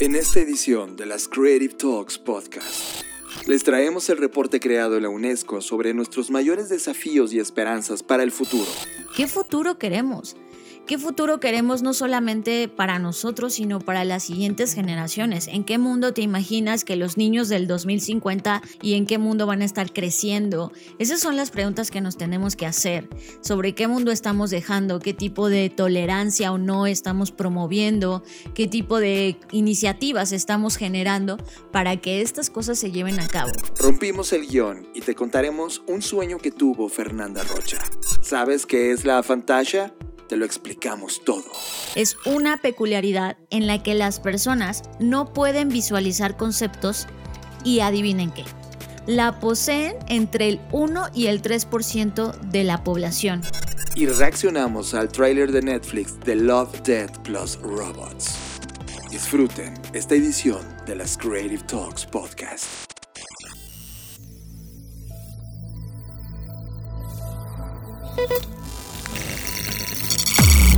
En esta edición de las Creative Talks Podcast, les traemos el reporte creado en la UNESCO sobre nuestros mayores desafíos y esperanzas para el futuro. ¿Qué futuro queremos? ¿Qué futuro queremos no solamente para nosotros, sino para las siguientes generaciones? ¿En qué mundo te imaginas que los niños del 2050 y en qué mundo van a estar creciendo? Esas son las preguntas que nos tenemos que hacer. Sobre qué mundo estamos dejando, qué tipo de tolerancia o no estamos promoviendo, qué tipo de iniciativas estamos generando para que estas cosas se lleven a cabo. Rompimos el guion y te contaremos un sueño que tuvo Fernanda Rocha. ¿Sabes qué es la fantasía? Te lo explicamos todo. Es una peculiaridad en la que las personas no pueden visualizar conceptos y adivinen qué. La poseen entre el 1 y el 3% de la población. Y reaccionamos al tráiler de Netflix de Love, Death plus Robots. Disfruten esta edición de las Creative Talks Podcast.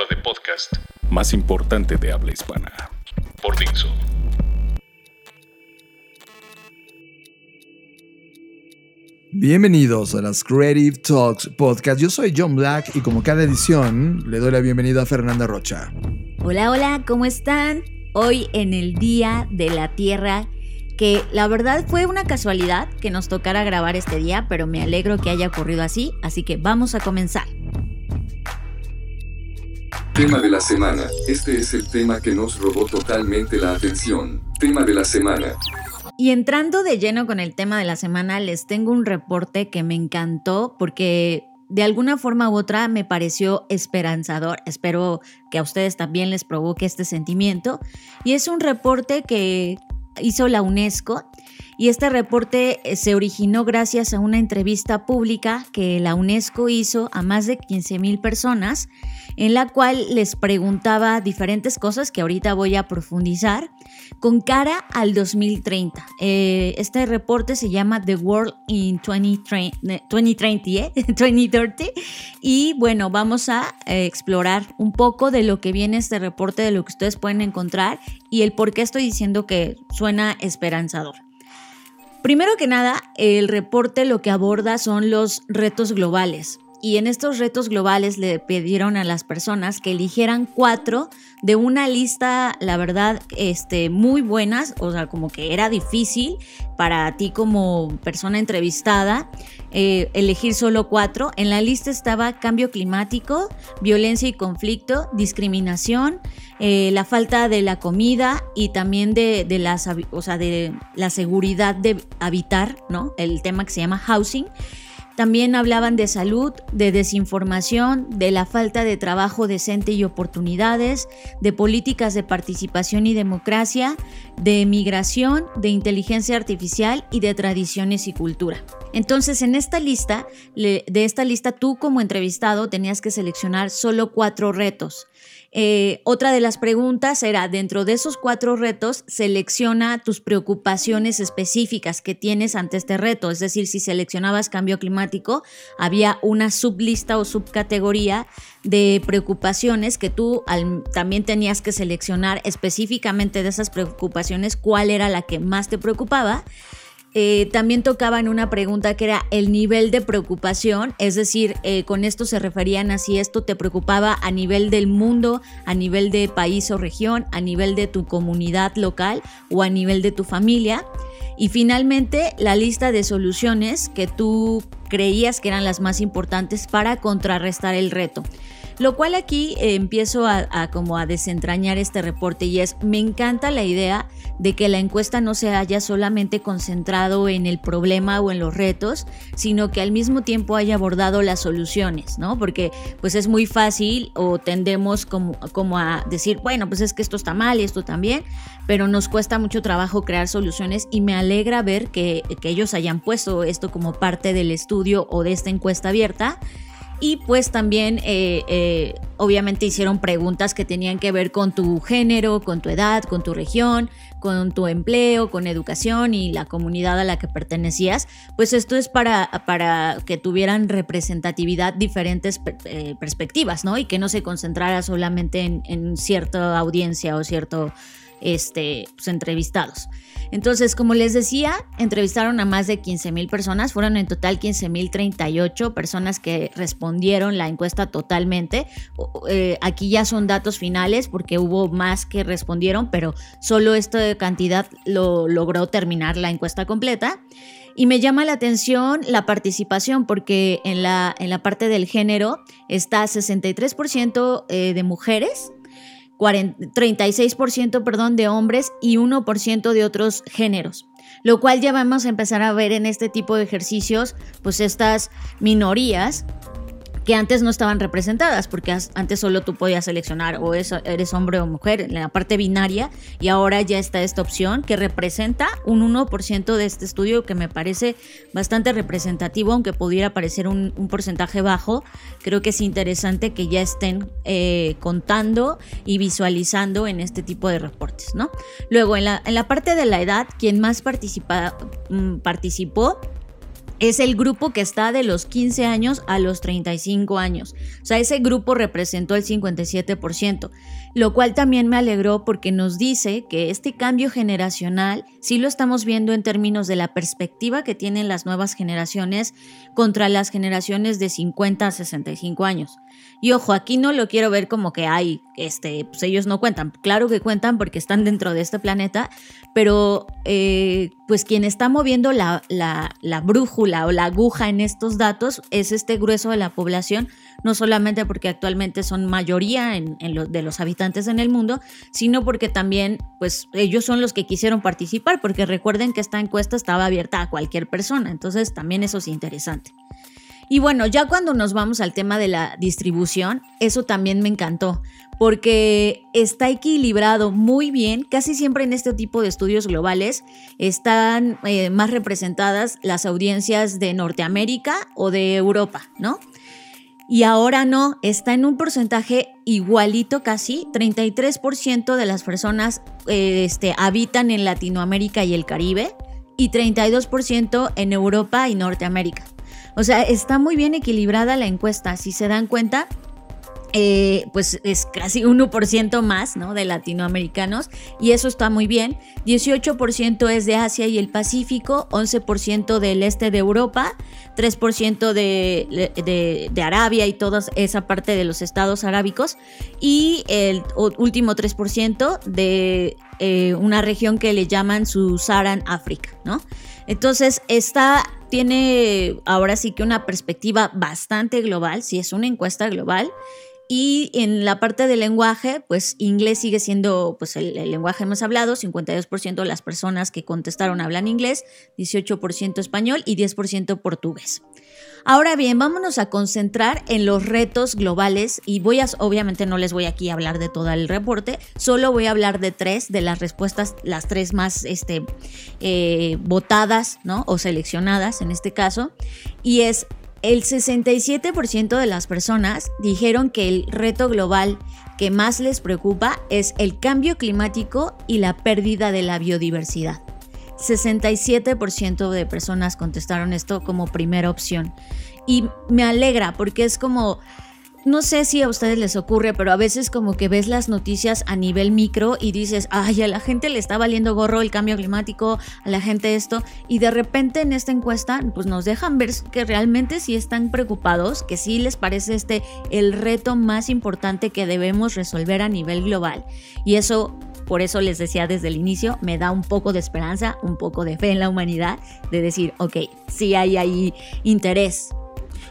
productora de podcast más importante de habla hispana. Por Dixo. Bienvenidos a las Creative Talks Podcast. Yo soy John Black y como cada edición le doy la bienvenida a Fernanda Rocha. Hola, hola, ¿cómo están? Hoy en el Día de la Tierra, que la verdad fue una casualidad que nos tocara grabar este día, pero me alegro que haya ocurrido así, así que vamos a comenzar. Tema de la semana. Este es el tema que nos robó totalmente la atención. Tema de la semana. Y entrando de lleno con el tema de la semana, les tengo un reporte que me encantó porque de alguna forma u otra me pareció esperanzador. Espero que a ustedes también les provoque este sentimiento. Y es un reporte que hizo la UNESCO y este reporte eh, se originó gracias a una entrevista pública que la UNESCO hizo a más de 15 mil personas, en la cual les preguntaba diferentes cosas que ahorita voy a profundizar, con cara al 2030. Eh, este reporte se llama The World in 2030, 2030, 2030 y bueno, vamos a eh, explorar un poco de lo que viene este reporte, de lo que ustedes pueden encontrar y el por qué estoy diciendo que suena esperanzador. Primero que nada, el reporte lo que aborda son los retos globales. Y en estos retos globales le pidieron a las personas que eligieran cuatro de una lista, la verdad, este, muy buenas, o sea, como que era difícil para ti como persona entrevistada eh, elegir solo cuatro. En la lista estaba cambio climático, violencia y conflicto, discriminación, eh, la falta de la comida y también de, de, la, o sea, de la seguridad de habitar, ¿no? El tema que se llama housing. También hablaban de salud, de desinformación, de la falta de trabajo decente y oportunidades, de políticas de participación y democracia, de migración, de inteligencia artificial y de tradiciones y cultura. Entonces, en esta lista, de esta lista, tú como entrevistado tenías que seleccionar solo cuatro retos. Eh, otra de las preguntas era, dentro de esos cuatro retos, selecciona tus preocupaciones específicas que tienes ante este reto. Es decir, si seleccionabas cambio climático, había una sublista o subcategoría de preocupaciones que tú también tenías que seleccionar específicamente de esas preocupaciones cuál era la que más te preocupaba. Eh, también tocaban una pregunta que era el nivel de preocupación, es decir, eh, con esto se referían a si esto te preocupaba a nivel del mundo, a nivel de país o región, a nivel de tu comunidad local o a nivel de tu familia. Y finalmente, la lista de soluciones que tú creías que eran las más importantes para contrarrestar el reto. Lo cual aquí eh, empiezo a, como a desentrañar este reporte y es, me encanta la idea de que la encuesta no se haya solamente concentrado en el problema o en los retos, sino que al mismo tiempo haya abordado las soluciones, ¿no? Porque pues es muy fácil o tendemos como, como a decir, bueno, pues es que esto está mal y esto también, pero nos cuesta mucho trabajo crear soluciones y me alegra ver que, que ellos hayan puesto esto como parte del estudio o de esta encuesta abierta y pues también eh, eh, obviamente hicieron preguntas que tenían que ver con tu género, con tu edad, con tu región, con tu empleo, con educación y la comunidad a la que pertenecías. Pues esto es para, para que tuvieran representatividad diferentes eh, perspectivas, ¿no? Y que no se concentrara solamente en, en cierta audiencia o cierto este, pues, entrevistados. Entonces, como les decía, entrevistaron a más de 15 mil personas, fueron en total 15 mil 38 personas que respondieron la encuesta totalmente. Eh, aquí ya son datos finales porque hubo más que respondieron, pero solo esta cantidad lo logró terminar la encuesta completa. Y me llama la atención la participación porque en la, en la parte del género está 63% eh, de mujeres 36% perdón, de hombres y 1% de otros géneros. Lo cual ya vamos a empezar a ver en este tipo de ejercicios, pues estas minorías que antes no estaban representadas, porque antes solo tú podías seleccionar o eres hombre o mujer en la parte binaria, y ahora ya está esta opción que representa un 1% de este estudio que me parece bastante representativo, aunque pudiera parecer un, porcentaje bajo. Creo que es interesante que ya estén eh, contando y visualizando en este tipo de reportes, ¿no? Luego, en la, en la parte de la edad, quien más participa, mm, participó es el grupo que está de los 15 años a los 35 años. O sea, ese grupo representó el 57%, lo cual también me alegró porque nos dice que este cambio generacional sí lo estamos viendo en términos de la perspectiva que tienen las nuevas generaciones contra las generaciones de 50 a 65 años. Y ojo, aquí no lo quiero ver como que hay, este, pues ellos no cuentan. Claro que cuentan porque están dentro de este planeta, pero eh, pues quien está moviendo la, la, brújula o la aguja en estos datos es este grueso de la población, no solamente porque actualmente son mayoría en, de los habitantes en el mundo, sino porque también pues ellos son los que quisieron participar, porque recuerden que esta encuesta estaba abierta a cualquier persona, entonces también eso es interesante. Y bueno, ya cuando nos vamos al tema de la distribución, eso también me encantó, porque está equilibrado muy bien. Casi siempre en este tipo de estudios globales están eh, más representadas las audiencias de Norteamérica o de Europa, ¿no? Y ahora no, está en un porcentaje igualito casi, 33% de las personas eh, este, habitan en Latinoamérica y el Caribe y 32% en Europa y Norteamérica. O sea, está muy bien equilibrada la encuesta. Si se dan cuenta, eh, pues es casi 1% más ¿no? de latinoamericanos y eso está muy bien. 18% es de Asia y el Pacífico, 11% del este de Europa, 3% de, de, Arabia y toda esa parte de los estados arábicos y el último 3% de eh, una región que le llaman Susaran África, ¿no? Entonces, está tiene ahora sí que una perspectiva bastante global, si es una encuesta global. Y en la parte del lenguaje, pues inglés sigue siendo pues, el, lenguaje más hablado, 52% de las personas que contestaron hablan inglés, 18% español y 10% portugués. Ahora bien, vámonos a concentrar en los retos globales y voy a, obviamente no les voy aquí a hablar de todo el reporte, solo voy a hablar de tres de las respuestas, las tres más este, eh, votadas, ¿no? O seleccionadas en este caso, y es el 67% de las personas dijeron que el reto global que más les preocupa es el cambio climático y la pérdida de la biodiversidad. 67% de personas contestaron esto como primera opción. Y me alegra porque es como, no sé si a ustedes les ocurre, pero a veces como que ves las noticias a nivel micro y dices, ay, a la gente le está valiendo gorro el cambio climático, a la gente esto, y de repente en esta encuesta pues nos dejan ver que realmente sí están preocupados, que sí les parece este el reto más importante que debemos resolver a nivel global. Y eso por eso les decía desde el inicio, me da un poco de esperanza, un poco de fe en la humanidad, de decir, ok, sí hay ahí interés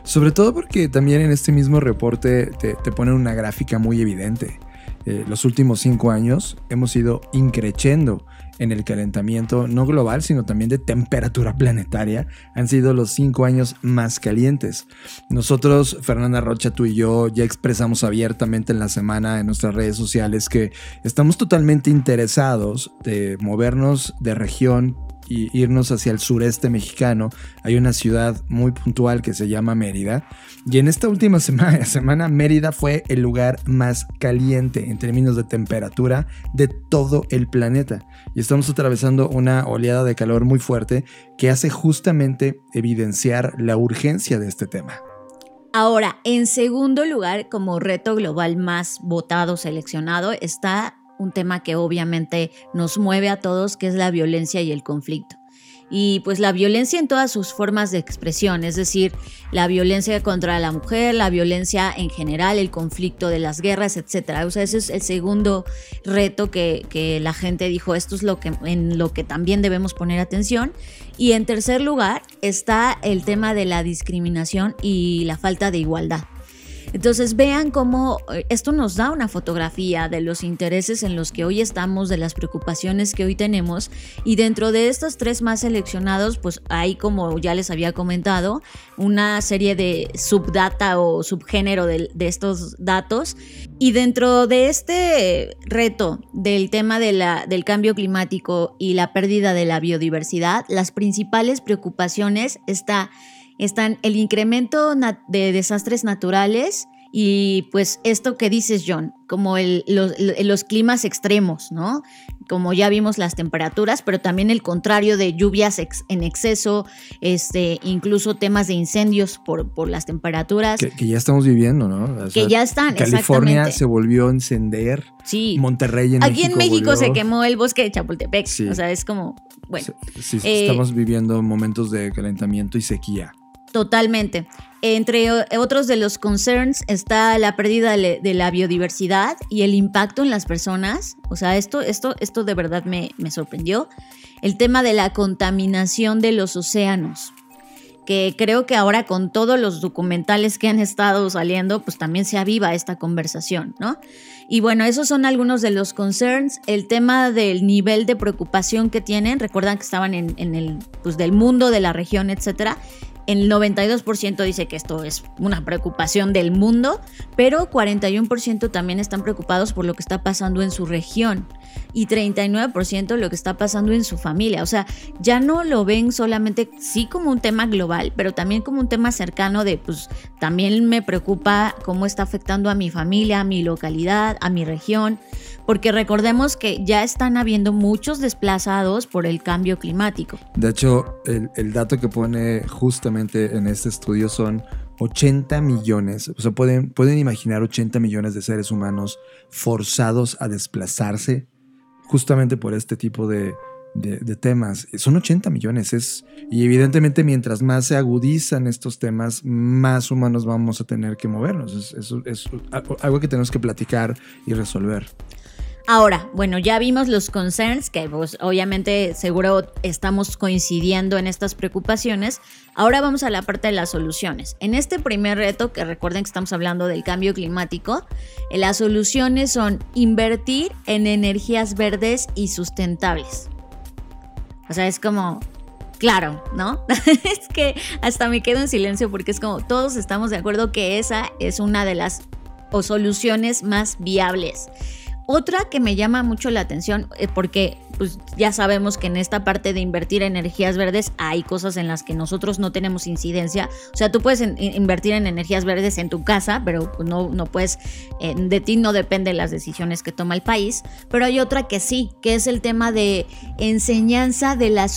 Sobre todo porque también en este mismo reporte te, ponen una gráfica muy evidente. Eh, los últimos cinco años hemos ido increciendo en el calentamiento no global, sino también de temperatura planetaria. Han sido los cinco años más calientes. Nosotros, Fernanda Rocha, tú y yo, ya expresamos abiertamente en la semana en nuestras redes sociales que estamos totalmente interesados de movernos de región y irnos hacia el sureste mexicano, hay una ciudad muy puntual que se llama Mérida. Y en esta última semana, semana Mérida fue el lugar más caliente en términos de temperatura de todo el planeta. Y estamos atravesando una oleada de calor muy fuerte que hace justamente evidenciar la urgencia de este tema. Ahora, en segundo lugar, como reto global más votado, seleccionado, está un tema que obviamente nos mueve a todos, que es la violencia y el conflicto. Y pues la violencia en todas sus formas de expresión, es decir, la violencia contra la mujer, la violencia en general, el conflicto de las guerras, etc. O sea, ese es el segundo reto que, que la gente dijo, esto es lo que, en lo que también debemos poner atención. Y en tercer lugar está el tema de la discriminación y la falta de igualdad. Entonces vean cómo eh, esto nos da una fotografía de los intereses en los que hoy estamos, de las preocupaciones que hoy tenemos. Y dentro de estos tres más seleccionados pues hay como ya les había comentado una serie de subdata o subgénero de, estos datos. Y dentro de este reto del tema de la, del cambio climático y la pérdida de la biodiversidad, las principales preocupaciones está están el incremento de desastres naturales y pues esto que dices John, como los, climas extremos, ¿no? Como ya vimos las temperaturas, pero también el contrario de lluvias en exceso, este, incluso temas de incendios por, por las temperaturas. Que, ya estamos viviendo, ¿no? que ya están, California se volvió a encender. Sí. Monterrey en Aquí en México se quemó el bosque de Chapultepec. O sea, es como, bueno. Sí, eh, estamos viviendo momentos de calentamiento y sequía. Totalmente. Entre otros de los concerns está la pérdida de la biodiversidad y el impacto en las personas. O sea, esto, esto, esto de verdad me, me sorprendió. El tema de la contaminación de los océanos que creo que ahora con todos los documentales que han estado saliendo, pues también se aviva esta conversación, ¿no? Y bueno, esos son algunos de los concerns. El tema del nivel de preocupación que tienen, recuerdan que estaban en, en el, pues del mundo, de la región, etcétera. El 92% dice que esto es una preocupación del mundo, pero 41% también están preocupados por lo que está pasando en su región y 39% lo que está pasando en su familia. O sea, ya no lo ven solamente sí como un tema global, pero también como un tema cercano de, pues, también me preocupa cómo está afectando a mi familia, a mi localidad, a mi región, porque recordemos que ya están habiendo muchos desplazados por el cambio climático. De hecho, el, dato que pone justamente en este estudio son 80 millones, o sea, pueden, pueden imaginar 80 millones de seres humanos forzados a desplazarse justamente por este tipo de, temas. Son 80 millones, es, y evidentemente mientras más se agudizan estos temas, más humanos vamos a tener que movernos. Es algo que tenemos que platicar y resolver. Ahora, bueno, ya vimos los concerns, que pues, obviamente seguro estamos coincidiendo en estas preocupaciones. Ahora vamos a la parte de las soluciones. En este primer reto, que recuerden que estamos hablando del cambio climático, eh, las soluciones son invertir en energías verdes y sustentables. O sea, es como, claro, ¿no? es que hasta me quedo en silencio porque es como todos estamos de acuerdo que esa es una de las o soluciones más viables. Otra que me llama mucho la atención, eh, porque pues, ya sabemos que en esta parte de invertir energías verdes hay cosas en las que nosotros no tenemos incidencia. O sea, tú puedes invertir en energías verdes en tu casa, pero pues, no, no puedes, eh, de ti no depende las decisiones que toma el país. Pero hay otra que sí, que es el tema de enseñanza de la,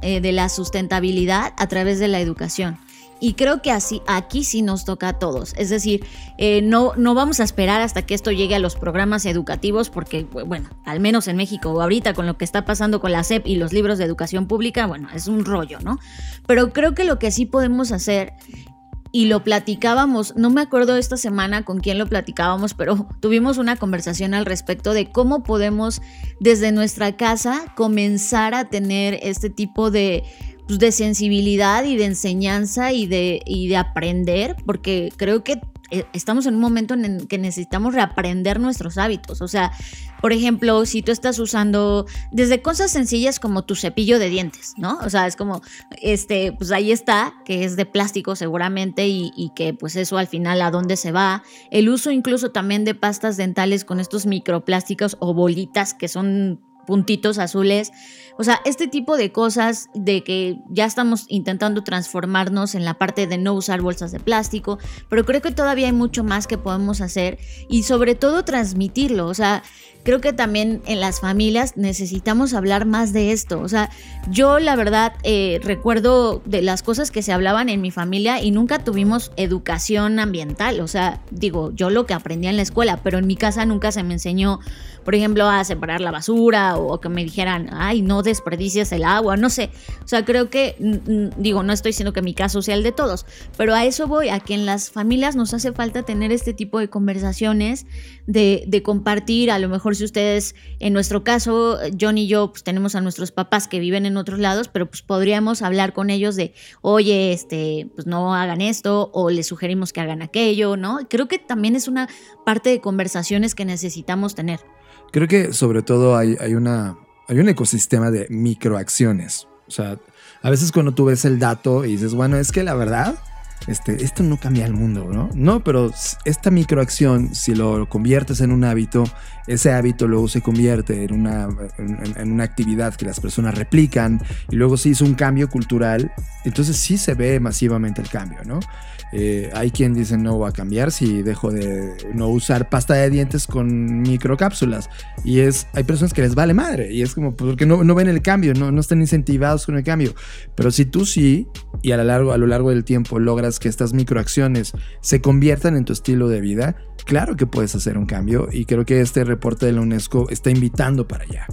eh, de la sustentabilidad a través de la educación. Y creo que así, aquí sí nos toca a todos. Es decir, eh, no, no vamos a esperar hasta que esto llegue a los programas educativos, porque, bueno, al menos en México, ahorita con lo que está pasando con la SEP y los libros de educación pública, bueno, es un rollo, ¿no? Pero creo que lo que sí podemos hacer y lo platicábamos, no me acuerdo esta semana con quién lo platicábamos, pero tuvimos una conversación al respecto de cómo podemos desde nuestra casa comenzar a tener este tipo de pues, de sensibilidad y de enseñanza y de, y de aprender, porque creo que eh, estamos en un momento en el que necesitamos reaprender nuestros hábitos. O sea, por ejemplo, si tú estás usando desde cosas sencillas como tu cepillo de dientes, ¿no? O sea, es como, este, pues ahí está, que es de plástico seguramente y, y que pues eso al final a dónde se va. El uso incluso también de pastas dentales con estos microplásticos o bolitas que son puntitos azules. O sea, este tipo de cosas de que ya estamos intentando transformarnos en la parte de no usar bolsas de plástico, pero creo que todavía hay mucho más que podemos hacer y sobre todo transmitirlo. O sea, creo que también en las familias necesitamos hablar más de esto. O sea, yo la verdad eh, recuerdo de las cosas que se hablaban en mi familia y nunca tuvimos educación ambiental. O sea, digo, yo lo que aprendí en la escuela, pero en mi casa nunca se me enseñó, por ejemplo, a separar la basura o, que me dijeran, ay, no desperdicies el agua, no sé. O sea, creo que, digo, no estoy diciendo que mi caso sea el de todos, pero a eso voy, a que en las familias nos hace falta tener este tipo de conversaciones, de, de compartir a lo mejor si ustedes, en nuestro caso, John y yo, pues tenemos a nuestros papás que viven en otros lados, pero pues podríamos hablar con ellos de, oye, este, pues no hagan esto, o les sugerimos que hagan aquello, ¿no? Creo que también es una parte de conversaciones que necesitamos tener. Creo que sobre todo hay, hay, una, hay un ecosistema de microacciones. O sea, a veces cuando tú ves el dato y dices, bueno, es que la verdad este, esto no cambia el mundo, ¿no? No, pero esta microacción, si lo conviertes en un hábito, ese hábito luego se convierte en una, en, una actividad que las personas replican y luego se hizo un cambio cultural, entonces sí se ve masivamente el cambio, ¿no? Eh, hay quien dice no va a cambiar si dejo de no usar pasta de dientes con microcápsulas. Y es, hay personas que les vale madre. Y es como, pues, porque no, no ven el cambio, no, no están incentivados con el cambio. Pero si tú sí, y a lo largo, a lo largo del tiempo logras que estas microacciones se conviertan en tu estilo de vida, claro que puedes hacer un cambio. Y creo que este reporte de la UNESCO está invitando para allá.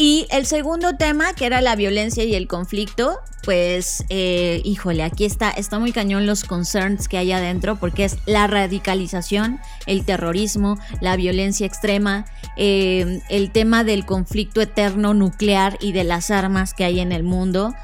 Y el segundo tema, que era la violencia y el conflicto, pues, eh, híjole, aquí está, está muy cañón los concerns que hay adentro, porque es la radicalización, el terrorismo, la violencia extrema, eh, el tema del conflicto eterno nuclear y de las armas que hay en el mundo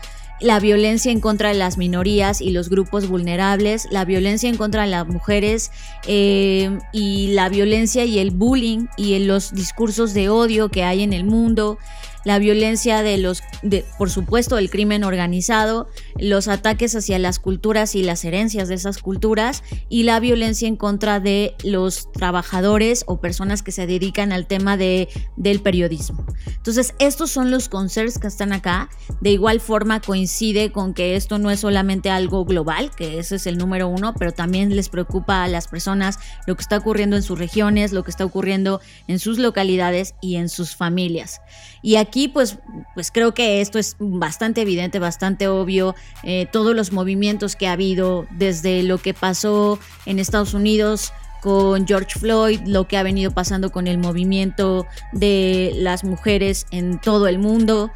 la violencia en contra de las minorías y los grupos vulnerables, la violencia en contra de las mujeres eh, y la violencia y el bullying y los discursos de odio que hay en el mundo, la violencia de los, de, por supuesto, el crimen organizado, los ataques hacia las culturas y las herencias de esas culturas y la violencia en contra de los trabajadores o personas que se dedican al tema de, del periodismo. Entonces, estos son los concerns que están acá. De igual forma, coincide con que esto no es solamente algo global, que ese es el número uno, pero también les preocupa a las personas lo que está ocurriendo en sus regiones, lo que está ocurriendo en sus localidades y en sus familias. Y aquí pues, pues creo que esto es bastante evidente, bastante obvio, eh, todos los movimientos que ha habido desde lo que pasó en Estados Unidos con George Floyd, lo que ha venido pasando con el movimiento de las mujeres en todo el mundo.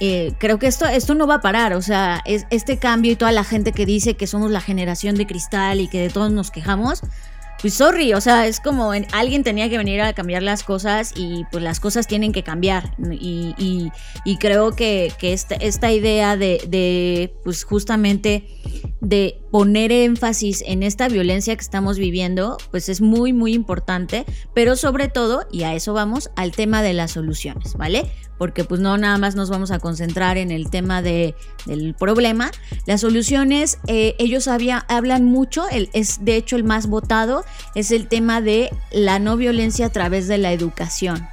Eh, creo que esto, esto no va a parar, o sea, es, este cambio y toda la gente que dice que somos la generación de cristal y que de todos nos quejamos, pues sorry, o sea, es como alguien tenía que venir a cambiar las cosas y pues las cosas tienen que cambiar. Y, creo que, esta, idea de, de, pues justamente de poner énfasis en esta violencia que estamos viviendo, pues es muy, muy importante, pero sobre todo, y a eso vamos, al tema de las soluciones, ¿vale? Porque pues no nada más nos vamos a concentrar en el tema de, del problema. Las soluciones, eh, ellos hablan mucho, el, es de hecho el más votado, es el tema de la no violencia a través de la educación.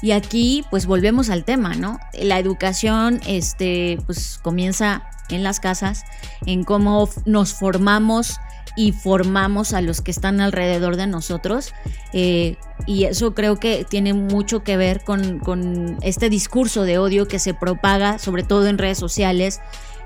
Y aquí pues volvemos al tema, ¿no? La educación este pues comienza en las casas, en cómo nos formamos y formamos a los que están alrededor de nosotros. Eh, y eso creo que tiene mucho que ver con, con, este discurso de odio que se propaga, sobre todo en redes sociales.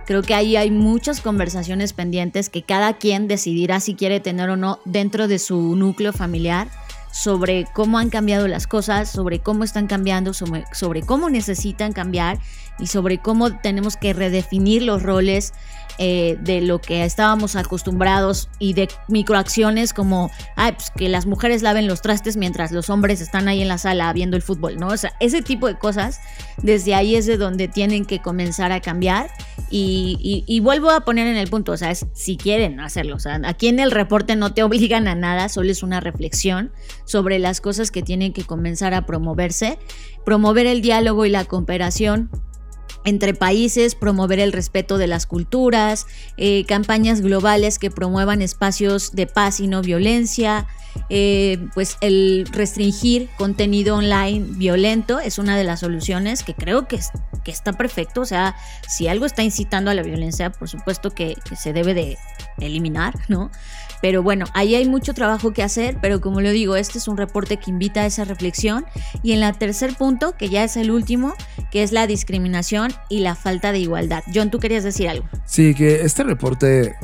Creo que ahí hay muchas conversaciones pendientes que cada quien decidirá si quiere tener o no dentro de su núcleo familiar sobre cómo han cambiado las cosas, sobre cómo están cambiando, sobre, sobre cómo necesitan cambiar y sobre cómo tenemos que redefinir los roles eh, de lo que estábamos acostumbrados y de microacciones como pues, que las mujeres laven los trastes mientras los hombres están ahí en la sala viendo el fútbol, ¿no? O sea, ese tipo de cosas, desde ahí es de donde tienen que comenzar a cambiar y, y vuelvo a poner en el punto, o sea, es, si quieren hacerlo, o sea, aquí en el reporte no te obligan a nada, solo es una reflexión sobre las cosas que tienen que comenzar a promoverse, promover el diálogo y la cooperación entre países, promover el respeto de las culturas, eh, campañas globales que promuevan espacios de paz y no violencia, eh, pues el restringir contenido online violento es una de las soluciones que creo que, que está perfecto. O sea, si algo está incitando a la violencia, por supuesto que, que se debe de eliminar, ¿no? Pero bueno, ahí hay mucho trabajo que hacer, pero como lo digo, este es un reporte que invita a esa reflexión. Y en la tercer punto, que ya es el último, que es la discriminación y la falta de igualdad. John, tú querías decir algo. Sí, que este reporte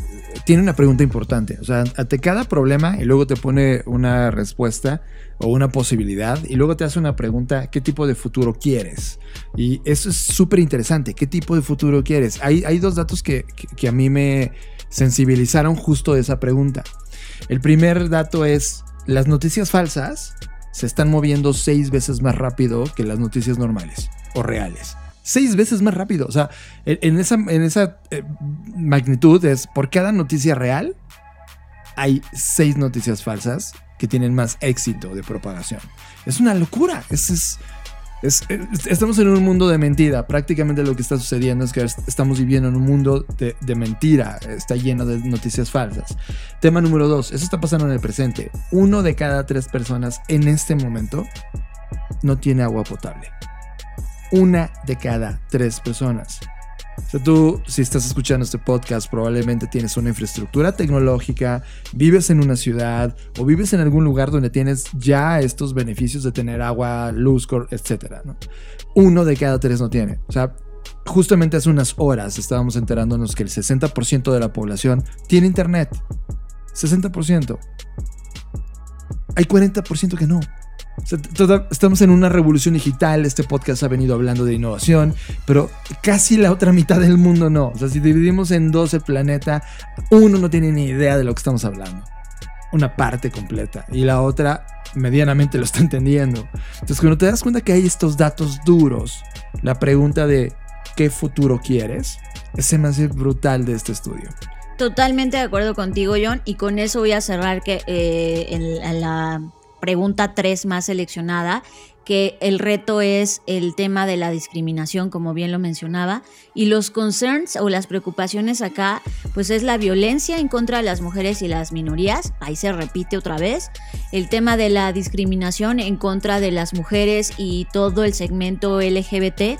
tiene una pregunta importante. O sea, ante cada problema y luego te pone una respuesta o una posibilidad y luego te hace una pregunta, ¿qué tipo de futuro quieres? Y eso es súper interesante, ¿qué tipo de futuro quieres? Hay, hay dos datos que, que a mí me sensibilizaron justo de esa pregunta. El primer dato es, las noticias falsas se están moviendo seis veces más rápido que las noticias normales o reales. Seis veces más rápido. O sea, en esa, en esa eh, magnitud es por cada noticia real hay seis noticias falsas que tienen más éxito de propagación. Es una locura. Es, es, estamos en un mundo de mentira. Prácticamente lo que está sucediendo es que estamos viviendo en un mundo de, mentira. Está lleno de noticias falsas. Tema número dos. Eso está pasando en el presente. Uno de cada tres personas en este momento no tiene agua potable. Una de cada tres personas. O sea, tú, si estás escuchando este podcast, probablemente tienes una infraestructura tecnológica, vives en una ciudad o vives en algún lugar donde tienes ya estos beneficios de tener agua, luz, etc. Uno de cada tres no tiene. O sea, justamente hace unas horas estábamos enterándonos que el 60% de la población tiene internet. 60%. Hay 40% que no estamos en una revolución digital, este podcast ha venido hablando de innovación, pero casi la otra mitad del mundo no. O sea, si dividimos en dos el planeta, uno no tiene ni idea de lo que estamos hablando. Una parte completa. Y la otra medianamente lo está entendiendo. Entonces, cuando te das cuenta que hay estos datos duros, la pregunta de ¿qué futuro quieres? Es más brutal de este estudio. Totalmente de acuerdo contigo, John. Y con eso voy a cerrar que eh, en la pregunta 3 más seleccionada, que el reto es el tema de la discriminación, como bien lo mencionaba, y los concerns o las preocupaciones acá, pues es la violencia en contra de las mujeres y las minorías, ahí se repite otra vez, el tema de la discriminación en contra de las mujeres y todo el segmento LGBT,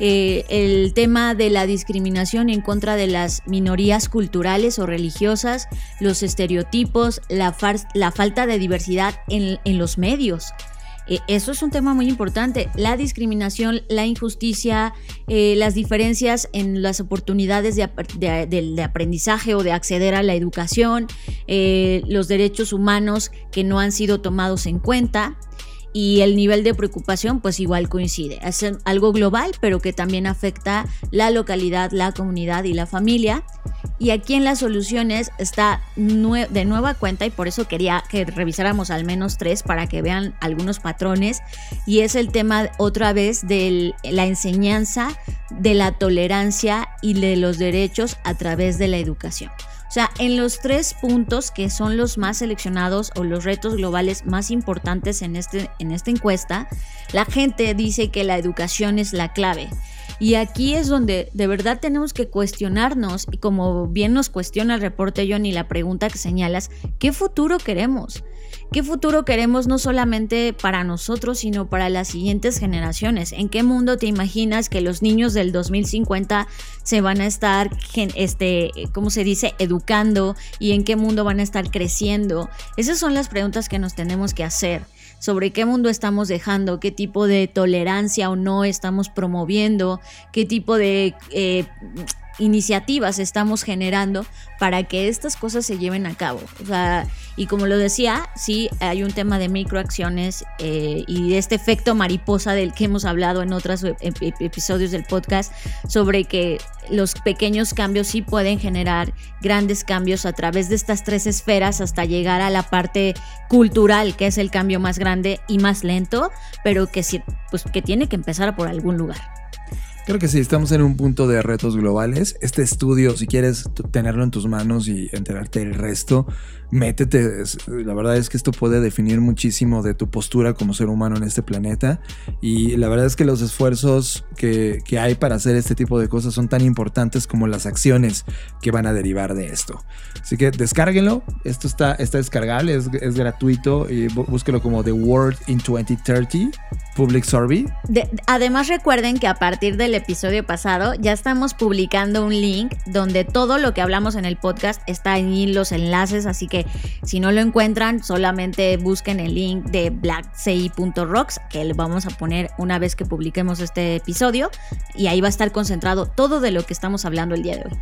eh, el tema de la discriminación en contra de las minorías culturales o religiosas, los estereotipos, la, la falta de diversidad en, los medios. Eh, eso es un tema muy importante. La discriminación, la injusticia, eh, las diferencias en las oportunidades de, de, aprendizaje o de acceder a la educación, los derechos humanos que no han sido tomados en cuenta y el nivel de preocupación pues igual coincide. Es algo global, pero que también afecta la localidad, la comunidad y la familia. Y aquí en las soluciones está de nueva cuenta y por eso quería que revisáramos al menos tres para que vean algunos patrones. Y es el tema otra vez de la enseñanza de la tolerancia y de los derechos a través de la educación. O sea, en los tres puntos que son los más seleccionados o los retos globales más importantes en, este, en esta encuesta, la gente dice que la educación es la clave. Y aquí es donde de verdad tenemos que cuestionarnos, y como bien nos cuestiona el reporte John y la pregunta que señalas, ¿qué futuro queremos? ¿Qué futuro queremos no solamente para nosotros, sino para las siguientes generaciones? ¿En qué mundo te imaginas que los niños del 2050 se van a estar, este, ¿cómo se dice?, educando y en qué mundo van a estar creciendo. Esas son las preguntas que nos tenemos que hacer sobre qué mundo estamos dejando, qué tipo de tolerancia o no estamos promoviendo, qué tipo de... Eh, iniciativas estamos generando para que estas cosas se lleven a cabo. O sea, y como lo decía, sí hay un tema de microacciones eh, y este efecto mariposa del que hemos hablado en otros episodios del podcast, sobre que los pequeños cambios sí pueden generar grandes cambios a través de estas tres esferas hasta llegar a la parte cultural, que es el cambio más grande y más lento, pero que, pues, que tiene que empezar por algún lugar. Creo que sí, estamos en un punto de retos globales. Este estudio, si quieres tenerlo en tus manos y enterarte del resto, métete. La verdad es que esto puede definir muchísimo de tu postura como ser humano en este planeta. Y la verdad es que los esfuerzos que, hay para hacer este tipo de cosas son tan importantes como las acciones que van a derivar de esto. Así que descárguenlo. Esto está, está descargable, es, gratuito. Y búsquelo como The World in 2030 Public Survey. además, recuerden que a partir del episodio pasado ya estamos publicando un link donde todo lo que hablamos en el podcast está en los enlaces. Así que si no lo encuentran, solamente busquen el link de blackci.rocks que le vamos a poner una vez que publiquemos este episodio y ahí va a estar concentrado todo de lo que estamos hablando el día de hoy.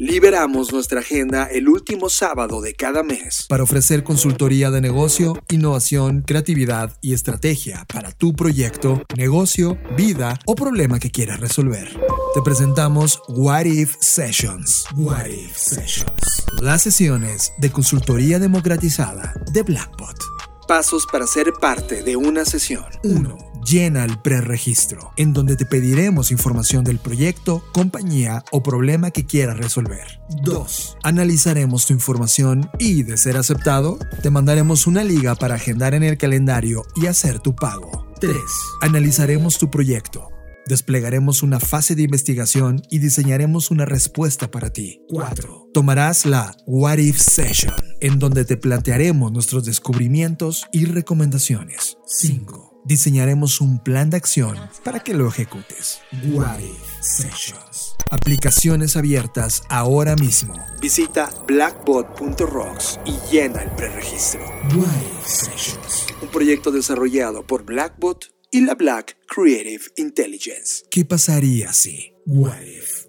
Liberamos nuestra agenda el último sábado de cada mes para ofrecer consultoría de negocio, innovación, creatividad y estrategia para tu proyecto, negocio, vida o problema que quieras resolver. Te presentamos What If Sessions. What If Sessions. Las sesiones de consultoría democratizada de Blackbot. Pasos para ser parte de una sesión. 1 llena el preregistro, en donde te pediremos información del proyecto, compañía o problema que quieras resolver. 2. Analizaremos tu información y, de ser aceptado, te mandaremos una liga para agendar en el calendario y hacer tu pago. 3. Analizaremos tu proyecto Desplegaremos una fase de investigación y diseñaremos una respuesta para ti. 4. Tomarás la What If Session, en donde te plantearemos nuestros descubrimientos y recomendaciones. 5 diseñaremos un plan de acción para que lo ejecutes. What If Sessions. Aplicaciones abiertas ahora mismo. Visita blackbot.rocks y llena el preregistro. What If Sessions. Un proyecto desarrollado por Blackbot y la Black Creative Intelligence. ¿Qué pasaría si? What If?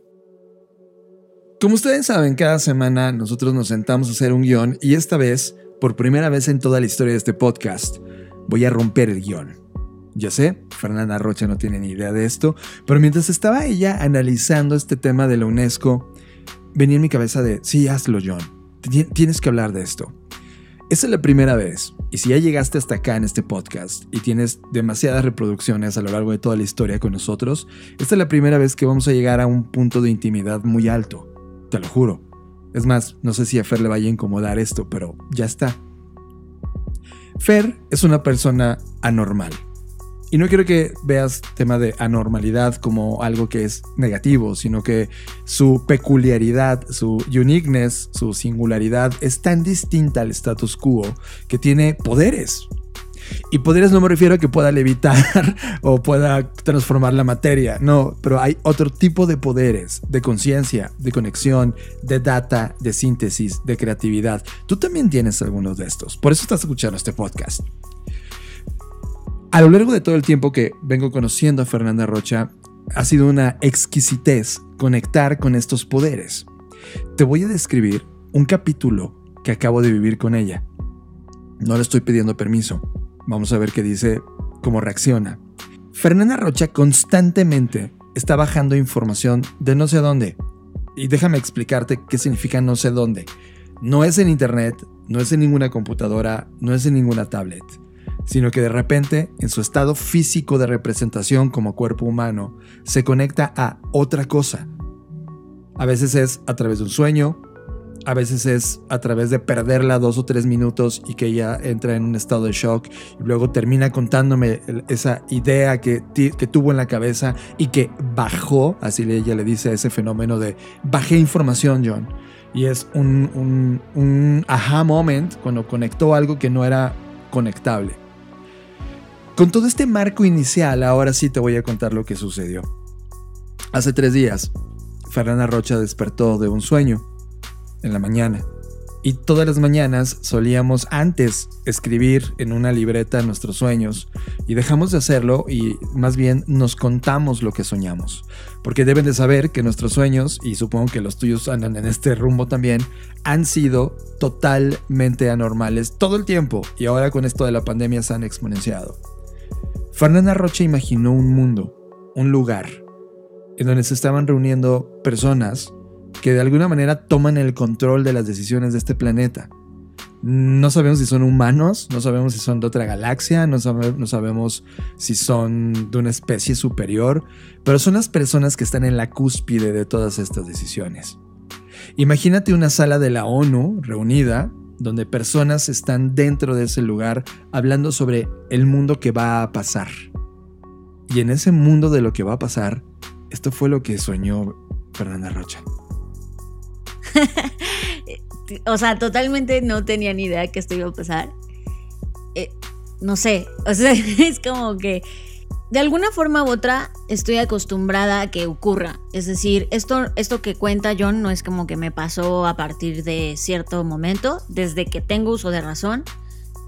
Como ustedes saben, cada semana nosotros nos sentamos a hacer un guion y esta vez, por primera vez en toda la historia de este podcast, voy a romper el guion. Ya sé, Fernanda Rocha no tiene ni idea de esto, pero mientras estaba ella analizando este tema de la UNESCO, venía en mi cabeza de, sí, hazlo John, tienes que hablar de esto. Esa es la primera vez, y si ya llegaste hasta acá en este podcast y tienes demasiadas reproducciones a lo largo de toda la historia con nosotros, esta es la primera vez que vamos a llegar a un punto de intimidad muy alto, te lo juro. Es más, no sé si a Fer le vaya a incomodar esto, pero ya está. Fer es una persona anormal. Y no quiero que veas tema de anormalidad como algo que es negativo, sino que su peculiaridad, su uniqueness, su singularidad es tan distinta al status quo que tiene poderes. Y poderes no me refiero a que pueda levitar o pueda transformar la materia, no, pero hay otro tipo de poderes, de conciencia, de conexión, de data, de síntesis, de creatividad. Tú también tienes algunos de estos, por eso estás escuchando este podcast. A lo largo de todo el tiempo que vengo conociendo a Fernanda Rocha, ha sido una exquisitez conectar con estos poderes. Te voy a describir un capítulo que acabo de vivir con ella. No le estoy pidiendo permiso. Vamos a ver qué dice, cómo reacciona. Fernanda Rocha constantemente está bajando información de no sé dónde. Y déjame explicarte qué significa no sé dónde. No es en internet, no es en ninguna computadora, no es en ninguna tablet sino que de repente, en su estado físico de representación como cuerpo humano, se conecta a otra cosa. A veces es a través de un sueño, a veces es a través de perderla dos o tres minutos y que ella entra en un estado de shock y luego termina contándome esa idea que, que tuvo en la cabeza y que bajó, así ella le dice a ese fenómeno de bajé información, John. Y es un, un, un aha moment cuando conectó algo que no era conectable. Con todo este marco inicial, ahora sí te voy a contar lo que sucedió. Hace tres días, Fernanda Rocha despertó de un sueño en la mañana Y todas las mañanas solíamos antes escribir en una libreta nuestros sueños y dejamos de hacerlo y más bien nos contamos lo que soñamos. Porque deben de saber que nuestros sueños, y supongo que los tuyos andan en este rumbo también, han sido totalmente anormales todo el tiempo y ahora con esto de la pandemia se han exponenciado. Fernanda Rocha imaginó un mundo, un lugar, en donde se estaban reuniendo personas que de alguna manera toman el control de las decisiones de este planeta. No sabemos si son humanos, no sabemos si son de otra galaxia, no, no, sabemos si son de una especie superior, pero son las personas que están en la cúspide de todas estas decisiones. Imagínate una sala de la ONU reunida, donde personas están dentro de ese lugar hablando sobre el mundo que va a pasar. Y en ese mundo de lo que va a pasar, esto fue lo que soñó Fernanda Rocha. o sea, totalmente no tenía ni idea que esto iba a pasar. Eh, no sé, o sea, es como que de alguna forma u otra estoy acostumbrada a que ocurra. Es decir, esto, esto que cuenta John no es como que me pasó a partir de cierto momento. Desde que tengo uso de razón,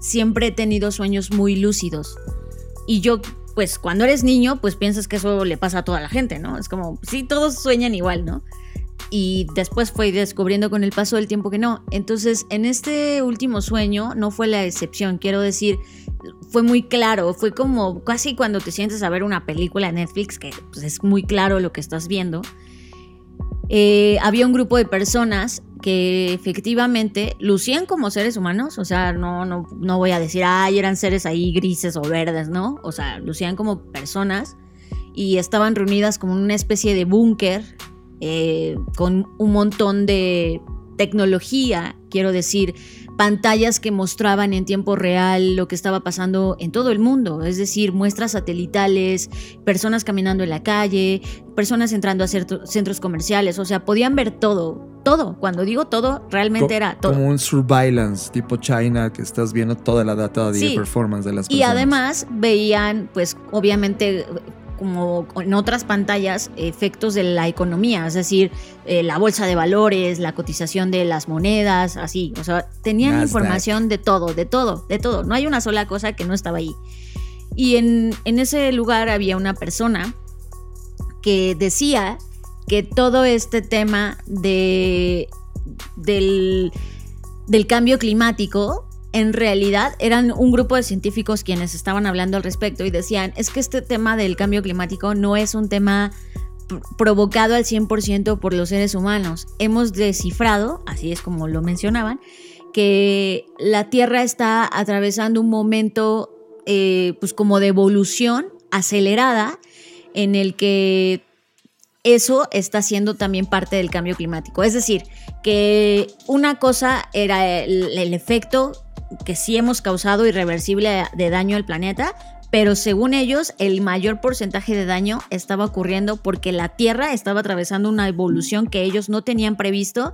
siempre he tenido sueños muy lúcidos. Y yo, pues cuando eres niño, pues piensas que eso le pasa a toda la gente, ¿no? Es como, sí, todos sueñan igual, ¿no? Y después fue descubriendo con el paso del tiempo que no. Entonces, en este último sueño no fue la excepción, quiero decir, fue muy claro, fue como casi cuando te sientes a ver una película en Netflix, que pues, es muy claro lo que estás viendo. Eh, había un grupo de personas que efectivamente lucían como seres humanos, o sea, no, no, no voy a decir, ay, eran seres ahí grises o verdes, ¿no? O sea, lucían como personas y estaban reunidas como en una especie de búnker eh, con un montón de tecnología, quiero decir, pantallas que mostraban en tiempo real lo que estaba pasando en todo el mundo, es decir, muestras satelitales, personas caminando en la calle, personas entrando a centros comerciales, o sea, podían ver todo, todo, cuando digo todo, realmente era todo. Como un surveillance tipo China, que estás viendo toda la data de performance de las personas. Y además veían, pues, obviamente como en otras pantallas, efectos de la economía, es decir, eh, la bolsa de valores, la cotización de las monedas, así. O sea, tenían información de todo, de todo, de todo. No hay una sola cosa que no estaba ahí. Y en, en ese lugar había una persona que decía que todo este tema de, del, del cambio climático en realidad eran un grupo de científicos quienes estaban hablando al respecto y decían, es que este tema del cambio climático no es un tema provocado al 100% por los seres humanos. Hemos descifrado, así es como lo mencionaban, que la Tierra está atravesando un momento eh, pues como de evolución acelerada en el que eso está siendo también parte del cambio climático. Es decir, que una cosa era el efecto que sí hemos causado irreversible daño al planeta, pero según ellos el mayor porcentaje de daño estaba ocurriendo porque la Tierra estaba atravesando una evolución que ellos no tenían previsto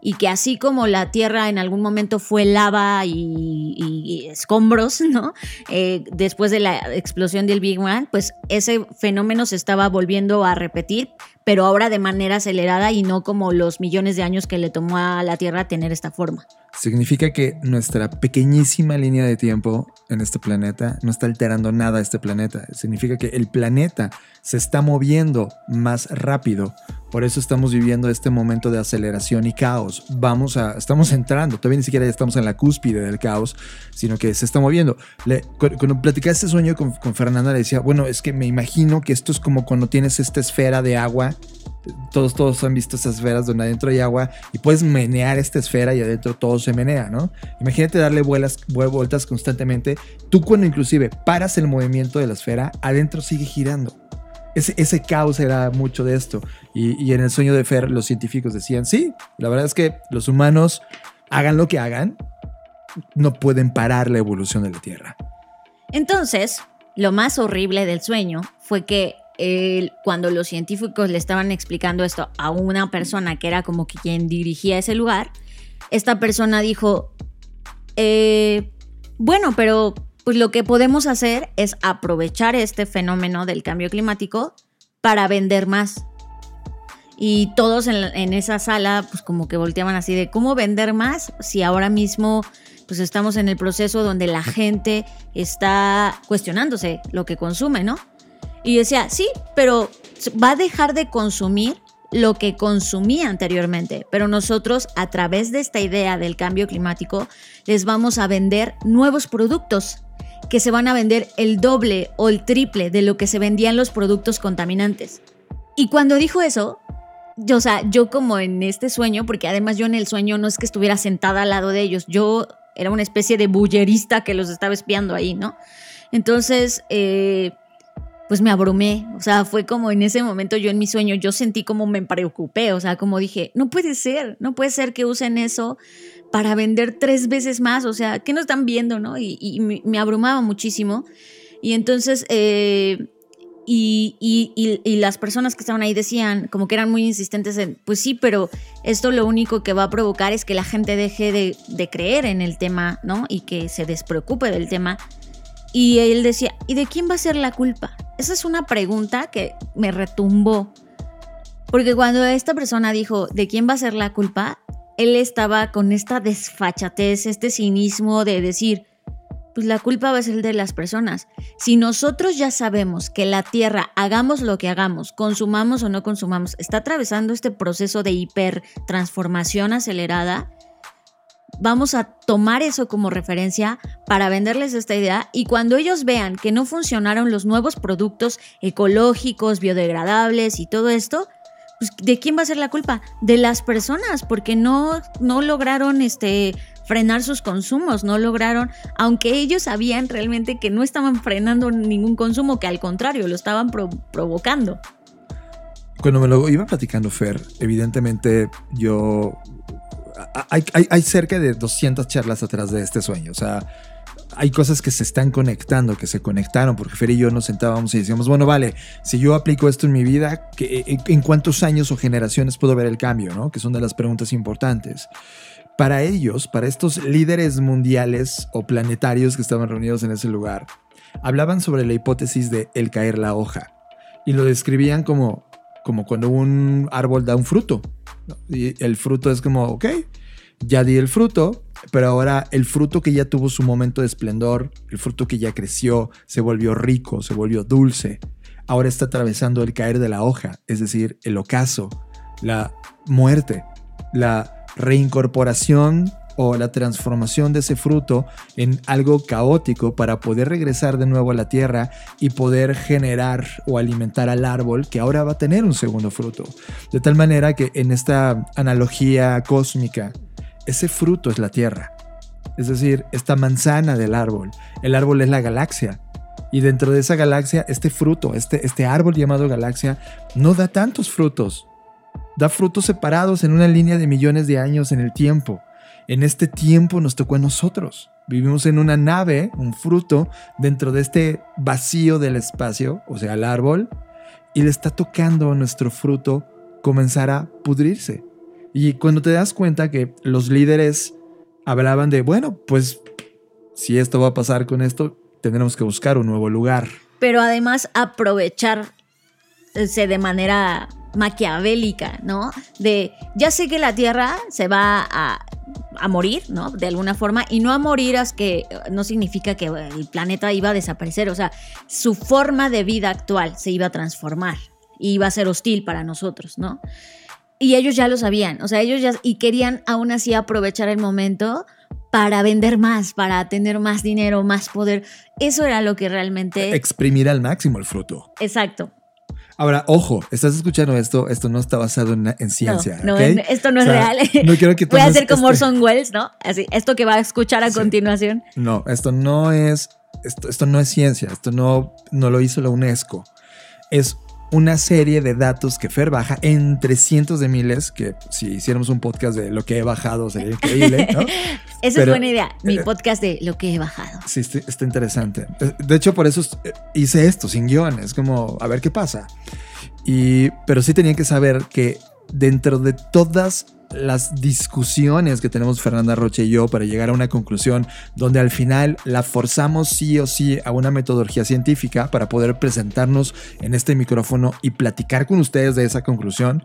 y que así como la Tierra en algún momento fue lava y, escombros, ¿no? Eh, después de la explosión del Big Bang, pues ese fenómeno se estaba volviendo a repetir, pero ahora de manera acelerada y no como los millones de años que le tomó a la Tierra tener esta forma. Significa que nuestra pequeñísima línea de tiempo en este planeta no está alterando nada a este planeta. Significa que el planeta se está moviendo más rápido. Por eso estamos viviendo este momento de aceleración y caos. Vamos a, estamos entrando, todavía ni siquiera ya estamos en la cúspide del caos, sino que se está moviendo. Le, cuando platicaba este sueño con, con Fernanda, le decía, bueno, es que me imagino que esto es como cuando tienes esta esfera de agua todos, todos han visto esas esferas donde adentro hay agua y puedes menear esta esfera y adentro todo se menea, ¿no? Imagínate darle vuelas, vueltas constantemente. Tú cuando inclusive paras el movimiento de la esfera, adentro sigue girando. Ese, caos era mucho de esto. Y, y en el sueño de Fer, los científicos decían, sí, la verdad es que los humanos, hagan lo que hagan, no pueden parar la evolución de la Tierra. Entonces, lo más horrible del sueño fue que cuando los científicos le estaban explicando esto a una persona que era como que quien dirigía ese lugar, esta persona dijo, eh, bueno, pero pues lo que podemos hacer es aprovechar este fenómeno del cambio climático para vender más. Y todos en, esa sala, pues como que volteaban así de cómo vender más si ahora mismo pues estamos en el proceso donde la gente está cuestionándose lo que consume, ¿no? Y decía, sí, pero va a dejar de consumir lo que consumía anteriormente, pero nosotros a través de esta idea del cambio climático les vamos a vender nuevos productos que se van a vender el doble o el triple de lo que se vendían los productos contaminantes. Y cuando dijo eso, yo, o sea, yo como en este sueño, porque además yo en el sueño no es que estuviera sentada al lado de ellos, yo era una especie de bullerista que los estaba espiando ahí, ¿no? Entonces, eh, pues me abrumé, o sea, fue como en ese momento yo en mi sueño, yo sentí como me preocupé, o sea, como dije, no puede ser, no puede ser que usen eso para vender tres veces más, o sea, ¿qué nos están viendo, no? Y, me, abrumaba muchísimo. Y entonces, eh, y, y, las personas que estaban ahí decían, como que eran muy insistentes en, pues sí, pero esto lo único que va a provocar es que la gente deje de, de creer en el tema, ¿no? Y que se despreocupe del tema. Y él decía, ¿y de quién va a ser la culpa? Esa es una pregunta que me retumbó. Porque cuando esta persona dijo, ¿de quién va a ser la culpa? Él estaba con esta desfachatez, este cinismo de decir, pues la culpa va a ser de las personas. Si nosotros ya sabemos que la Tierra, hagamos lo que hagamos, consumamos o no consumamos, está atravesando este proceso de hipertransformación acelerada, vamos a tomar eso como referencia para venderles esta idea y cuando ellos vean que no funcionaron los nuevos productos ecológicos, biodegradables y todo esto, pues ¿de quién va a ser la culpa? De las personas, porque no, no lograron este, frenar sus consumos, no lograron, aunque ellos sabían realmente que no estaban frenando ningún consumo, que al contrario, lo estaban provocando. Cuando me lo iba platicando Fer, evidentemente yo hay, cerca de 200 charlas atrás de este sueño. O sea, hay cosas que se están conectando, que se conectaron, porque Fer y yo nos sentábamos y decíamos, bueno, vale, si yo aplico esto en mi vida, ¿en cuántos años o generaciones puedo ver el cambio? ¿no? Que son de las preguntas importantes. Para ellos, para estos líderes mundiales o planetarios que estaban reunidos en ese lugar, hablaban sobre la hipótesis de el caer la hoja y lo describían como, como cuando un árbol da un fruto. Y el fruto es como, ok, ya di el fruto, pero ahora el fruto que ya tuvo su momento de esplendor, el fruto que ya creció, se volvió rico, se volvió dulce, ahora está atravesando el caer de la hoja, es decir, el ocaso, la muerte, la reincorporación o la transformación de ese fruto en algo caótico para poder regresar de nuevo a la tierra y poder generar o alimentar al árbol que ahora va a tener un segundo fruto. De tal manera que en esta analogía cósmica, ese fruto es la tierra. Es decir, esta manzana del árbol. El árbol es la galaxia. Y dentro de esa galaxia, este fruto, este, este árbol llamado galaxia, no da tantos frutos. Da frutos separados en una línea de millones de años en el tiempo. En este tiempo nos tocó a nosotros. Vivimos en una nave, un fruto, dentro de este vacío del espacio, o sea, el árbol, y le está tocando a nuestro fruto comenzar a pudrirse. Y cuando te das cuenta que los líderes hablaban de, bueno, pues si esto va a pasar con esto, tendremos que buscar un nuevo lugar. Pero además aprovecharse de manera maquiavélica, ¿no? De, ya sé que la Tierra se va a, a, morir, ¿no? De alguna forma, y no a morir es que no significa que el planeta iba a desaparecer, o sea, su forma de vida actual se iba a transformar y iba a ser hostil para nosotros, ¿no? Y ellos ya lo sabían, o sea, ellos ya y querían aún así aprovechar el momento para vender más, para tener más dinero, más poder. Eso era lo que realmente... Exprimir al máximo el fruto. Exacto. Ahora, ojo, estás escuchando esto, esto no está basado en, ciencia. No, esto no es real. No quiero que Voy a hacer como Orson Welles, ¿no? Así, esto que va a escuchar a continuación. No, esto no es, esto, esto no es ciencia, esto no, no lo hizo la UNESCO. Es una serie de datos que Fer baja entre cientos de miles, que si hiciéramos un podcast de lo que he bajado sería increíble, ¿no? Esa es buena idea, mi eh, podcast de lo que he bajado. Sí, está, interesante. Eh, de hecho, por eso eh, hice esto, sin guiones, como a ver qué pasa. Y, pero sí tenían que saber que dentro de todas las discusiones que tenemos Fernanda Roche y yo para llegar a una conclusión donde al final la forzamos sí o sí a una metodología científica para poder presentarnos en este micrófono y platicar con ustedes de esa conclusión.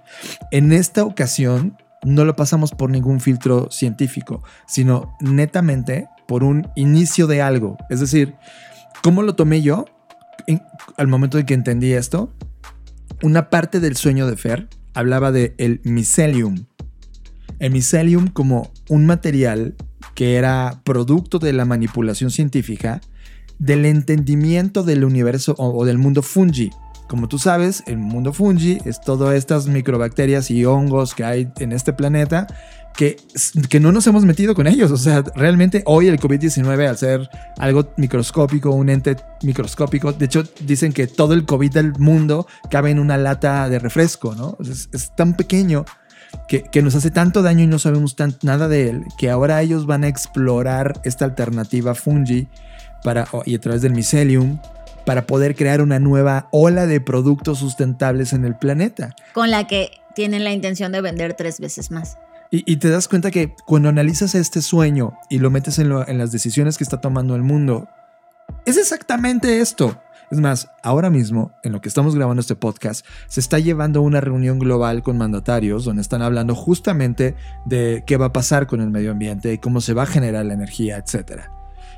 En esta ocasión no lo pasamos por ningún filtro científico, sino netamente por un inicio de algo. Es decir, ¿cómo lo tomé yo? al momento de que entendí esto, una parte del sueño de Fer hablaba de el mycelium. El mycelium como un material que era producto de la manipulación científica del entendimiento del universo o, del mundo fungi. Como tú sabes, el mundo fungi es todas estas microbacterias y hongos que hay en este planeta que, que no nos hemos metido con ellos. O sea, realmente hoy el COVID-19, al ser algo microscópico, un ente microscópico, de hecho dicen que todo el COVID del mundo cabe en una lata de refresco, ¿no? Es, tan pequeño que, que, nos hace tanto daño y no sabemos nada de él, que ahora ellos van a explorar esta alternativa fungi para, y a través del mycelium para poder crear una nueva ola de productos sustentables en el planeta. Con la que tienen la intención de vender tres veces más. Y, te das cuenta que cuando analizas este sueño y lo metes en, en las decisiones que está tomando el mundo, es exactamente esto. Es más, ahora mismo, en lo que estamos grabando este podcast, se está llevando una reunión global con mandatarios donde están hablando justamente de qué va a pasar con el medio ambiente y cómo se va a generar la energía, etc.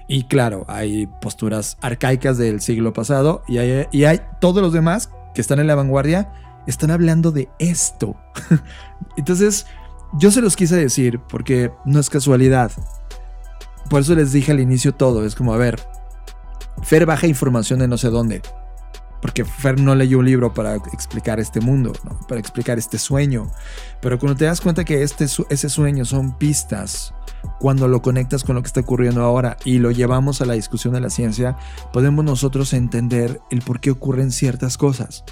Y claro, hay posturas arcaicas del siglo pasado y hay, y hay todos los demás que están en la vanguardia, están hablando de esto. Entonces, yo se los quise decir porque no es casualidad. Por eso les dije al inicio todo. Es como, a ver, Fer baja información de no sé dónde. Porque Fer no leyó un libro para explicar este mundo, para explicar este sueño. Pero cuando te das cuenta que este, ese sueño son pistas, cuando lo conectas con lo que está ocurriendo ahora y lo llevamos a la discusión de la ciencia, podemos nosotros entender el por qué ocurren ciertas cosas.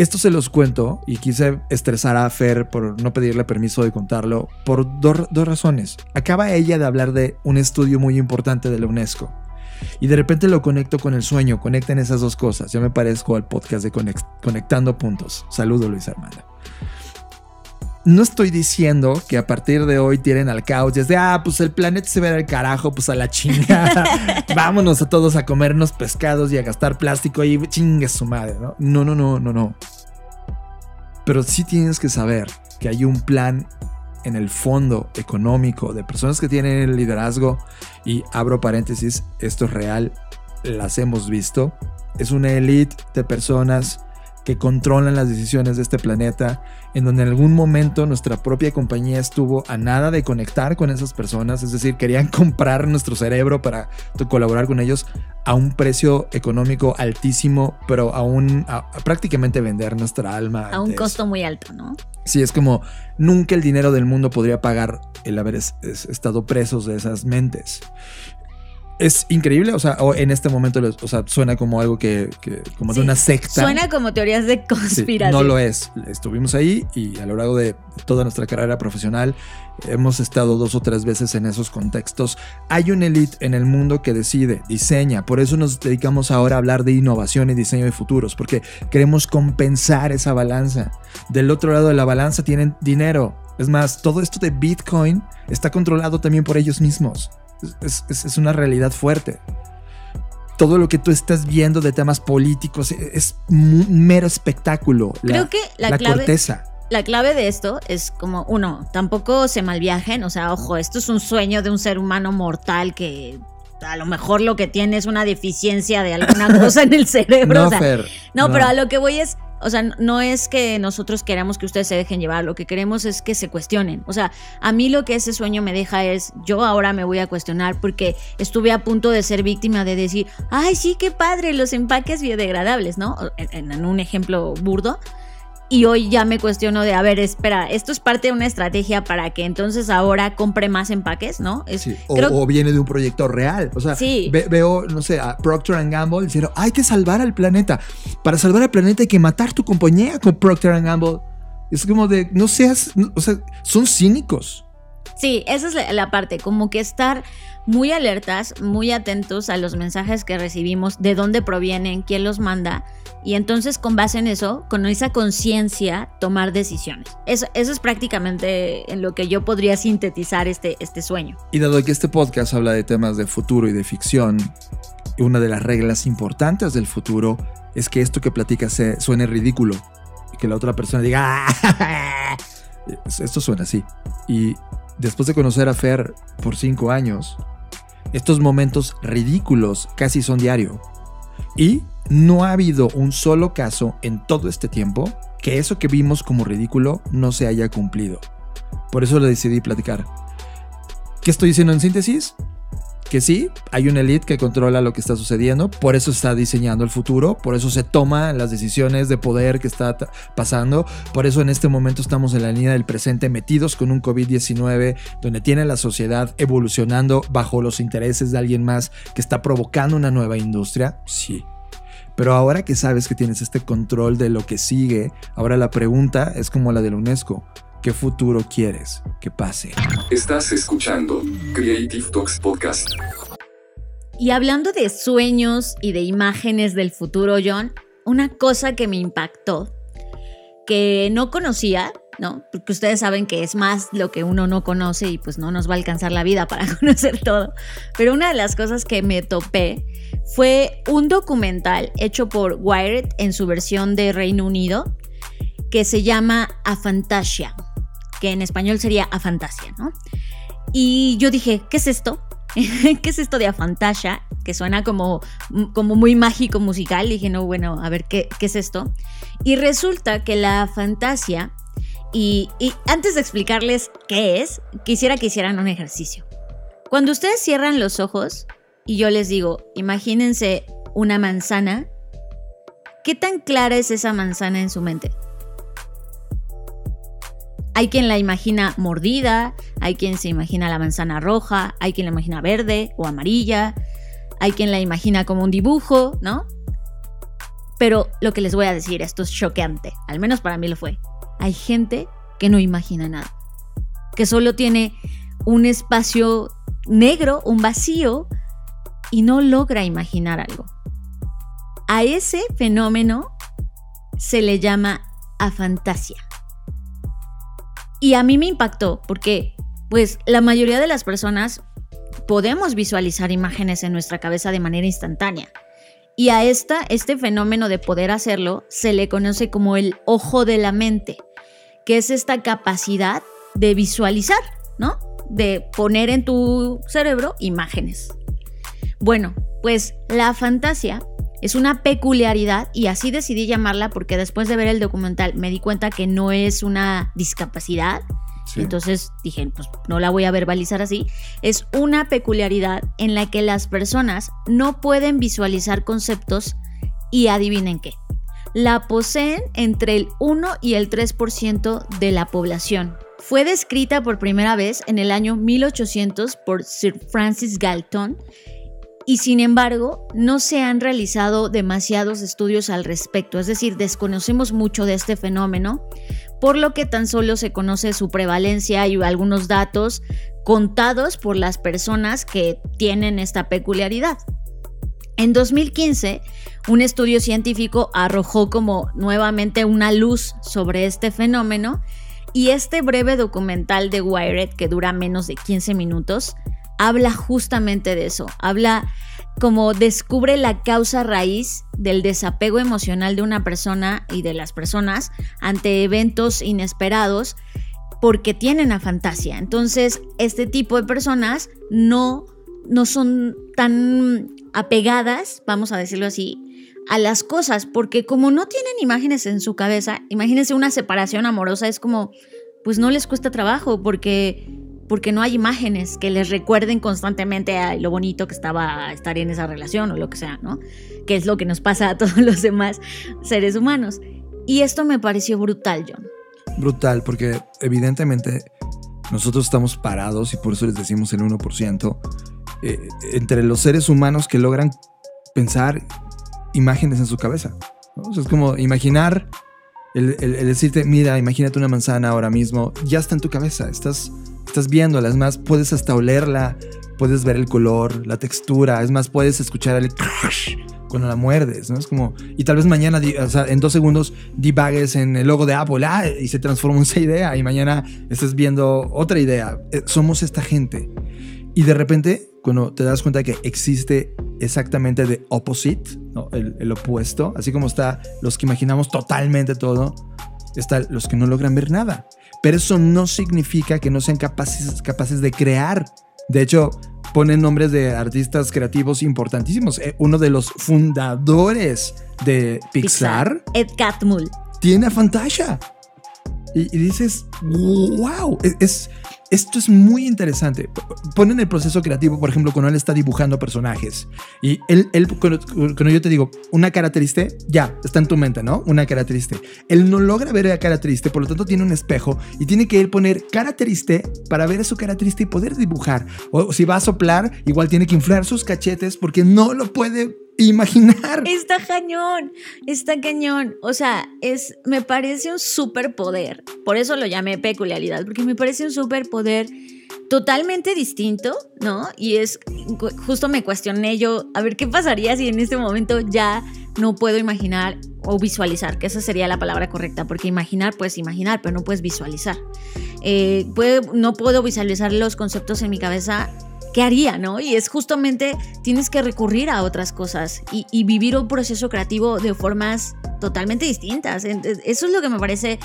Esto se los cuento y quise estresar a Fer por no pedirle permiso de contarlo por dos, razones. Acaba ella de hablar de un estudio muy importante de la UNESCO. Y de repente lo conecto con el sueño, conecten esas dos cosas. Yo me parezco al podcast de Conectando Puntos. Saludo Luis Armando. No estoy diciendo que a partir de hoy tienen al caos desde, ah, pues el planeta se ve al carajo, pues a la chingada. Vámonos a todos a comernos pescados y a gastar plástico y chingue su madre, ¿no? No, no, no, no, no. Pero sí tienes que saber que hay un plan en el fondo económico de personas que tienen el liderazgo y abro paréntesis, esto es real, las hemos visto. Es una élite de personas que controlan las decisiones de este planeta, en donde en algún momento nuestra propia compañía estuvo a nada de conectar con esas personas, es decir, querían comprar nuestro cerebro para colaborar con ellos a un precio económico altísimo, pero aún a, prácticamente vender nuestra alma. A un costo muy alto, ¿no? Sí, es como nunca el dinero del mundo podría pagar el haber estado presos de esas mentes es increíble, o sea, o en este momento, o sea, suena como algo que, como de una secta. Suena como teorías de conspiración. no lo es. Estuvimos ahí y a lo largo de toda nuestra carrera profesional hemos estado dos o tres veces en esos contextos. Hay una élite en el mundo que decide, diseña, por eso nos dedicamos ahora a hablar de innovación y diseño de futuros, porque queremos compensar esa balanza. Del otro lado de la balanza tienen dinero. Es más, todo esto de Bitcoin está controlado también por ellos mismos es, una realidad fuerte. Todo lo que tú estás viendo de temas políticos es un mero espectáculo. Creo que la, corteza. La clave de esto es como, uno, tampoco se malviajen, o sea, ojo, esto es un sueño de un ser humano mortal que a lo mejor lo que tiene es una deficiencia de alguna cosa en el cerebro. no, pero a lo que voy es, o sea, no es que nosotros queramos que ustedes se dejen llevar, lo que queremos es que se cuestionen. O sea, a mí lo que ese sueño me deja es, yo ahora me voy a cuestionar porque estuve a punto de ser víctima de decir, ay, sí, qué padre, los empaques biodegradables, ¿no? en un ejemplo burdo y hoy ya me cuestiono de, a ver, espera, esto es parte de una estrategia para que entonces ahora compre más empaques, ¿no? o, viene de un proyecto real. O sea, veo, no sé, a Procter Gamble diciendo, hay que salvar al planeta. Para salvar al planeta hay que matar tu compañía con Procter Gamble. Es como de, no seas, o sea, son cínicos. Sí, esa es la, la parte, como que estar muy alertas, muy atentos a los mensajes que recibimos, de dónde provienen, quién los manda, y entonces con base en eso, con esa conciencia, tomar decisiones. Eso, es prácticamente en lo que yo podría sintetizar este, este sueño. Y dado que este podcast habla de temas de futuro y de ficción, una de las reglas importantes del futuro es que esto que platicas suene ridículo y que la otra persona diga, ¡Ah! esto suena así. Y después de conocer a Fer por cinco años, estos momentos ridículos casi son diario. Y no ha habido un solo caso en todo este tiempo que eso que vimos como ridículo no se haya cumplido. Por eso le decidí platicar. ¿Qué estoy diciendo en síntesis? Que sí, hay una elite que controla lo que está sucediendo, por eso está diseñando el futuro, por eso se toman las decisiones de poder que está pasando, por eso en este momento estamos en la línea del presente metidos con un COVID-19 donde tiene la sociedad evolucionando bajo los intereses de alguien más que está provocando una nueva industria, sí. Pero ahora que sabes que tienes este control de lo que sigue, ahora la pregunta es como la de la UNESCO. ¿Qué futuro quieres que pase? Estás escuchando Creative Talks Podcast. Y hablando de sueños y de imágenes del futuro, John, una cosa que me impactó, que no conocía, ¿no? Porque ustedes saben que es más lo que uno no conoce y pues no nos va a alcanzar la vida para conocer todo. Pero una de las cosas que me topé fue un documental hecho por Wired en su versión de Reino Unido que se llama A Fantasia que en español sería a fantasia, ¿no? Y yo dije, ¿qué es esto? ¿Qué es esto de Afantasia? Que suena como, como muy mágico musical. Y dije, no, bueno, a ver, ¿qué, ¿qué es esto? Y resulta que la fantasia, y, y antes de explicarles qué es, quisiera que hicieran un ejercicio. Cuando ustedes cierran los ojos y yo les digo, imagínense una manzana, ¿qué tan clara es esa manzana en su mente? Hay quien la imagina mordida, hay quien se imagina la manzana roja, hay quien la imagina verde o amarilla, hay quien la imagina como un dibujo, ¿no? Pero lo que les voy a decir, esto es choqueante, al menos para mí lo fue. Hay gente que no imagina nada, que solo tiene un espacio negro, un vacío, y no logra imaginar algo. A ese fenómeno se le llama afantasia. Y a mí me impactó porque, pues, la mayoría de las personas podemos visualizar imágenes en nuestra cabeza de manera instantánea. Y a esta, este fenómeno de poder hacerlo se le conoce como el ojo de la mente, que es esta capacidad de visualizar, ¿no? De poner en tu cerebro imágenes. Bueno, pues la fantasía es una peculiaridad y así decidí llamarla porque después de ver el documental me di cuenta que no es una discapacidad. Entonces dije, pues no la voy a verbalizar así. Es una peculiaridad en la que las personas no pueden visualizar conceptos y adivinen qué. La poseen entre el 1 y el 3% de la población. Fue descrita por primera vez en el año 1800 por Sir Francis Galton y sin embargo no se han realizado demasiados estudios al respecto, es decir, desconocemos mucho de este fenómeno, por lo que tan solo se conoce su prevalencia y algunos datos contados por las personas que tienen esta peculiaridad. En 2015, un estudio científico arrojó como nuevamente una luz sobre este fenómeno y este breve documental de Wired, que dura menos de 15 minutos, habla justamente de eso, habla como descubre la causa raíz del desapego emocional de una persona y de las personas ante eventos inesperados porque tienen a fantasía. Entonces, este tipo de personas no, no son tan apegadas, vamos a decirlo así, a las cosas, porque como no tienen imágenes en su cabeza, imagínense una separación amorosa, es como, pues no les cuesta trabajo, porque porque no hay imágenes que les recuerden constantemente a lo bonito que estaba estar en esa relación o lo que sea, ¿no? Que es lo que nos pasa a todos los demás seres humanos. Y esto me pareció brutal, John. Brutal, porque evidentemente nosotros estamos parados y por eso les decimos el 1%, eh, entre los seres humanos que logran pensar imágenes en su cabeza. es como imaginar, el, el decirte, mira, imagínate una manzana ahora mismo, ya está en tu cabeza, estás estás viéndola, es más, puedes hasta olerla, puedes ver el color, la textura, es más, puedes escuchar el crush cuando la muerdes, ¿no? Es como, y tal vez mañana, o sea, en dos segundos divagues en el logo de Apple ah, y se transforma en esa idea y mañana estés viendo otra idea. Eh, somos esta gente. Y de repente, cuando te das cuenta que existe exactamente de opposite, el opuesto, así como está los que imaginamos totalmente todo, están los que no logran ver nada. Pero eso no significa que no sean capaces, capaces de crear. De hecho, ponen nombres de artistas creativos importantísimos. Eh, uno de los fundadores de Pixar, Ed Catmull, tiene a Fantasia. Y, dices, wow, es, esto es muy interesante. Ponen el proceso creativo, por ejemplo, cuando él está dibujando personajes. Y él, él cuando, yo te digo, una cara triste, ya, está en tu mente, ¿no? Una cara triste. Él no logra ver la cara triste, por lo tanto tiene un espejo y tiene que él poner cara para ver su cara triste y poder dibujar. O si va a soplar, igual tiene que inflar sus cachetes porque no lo puede imaginar. Está cañón, está cañón. O sea, es, me parece un superpoder. Por eso lo llamé peculiaridad, porque me parece un superpoder totalmente distinto, ¿no? Y es, justo me cuestioné yo, a ver qué pasaría si en este momento ya no puedo imaginar o visualizar, que esa sería la palabra correcta, porque imaginar puedes imaginar, pero no puedes visualizar. Eh, no puedo visualizar los conceptos en mi cabeza ¿qué haría, no? Y es justamente tienes que recurrir a otras cosas y, vivir un proceso creativo de formas totalmente distintas. Eso es lo que me parece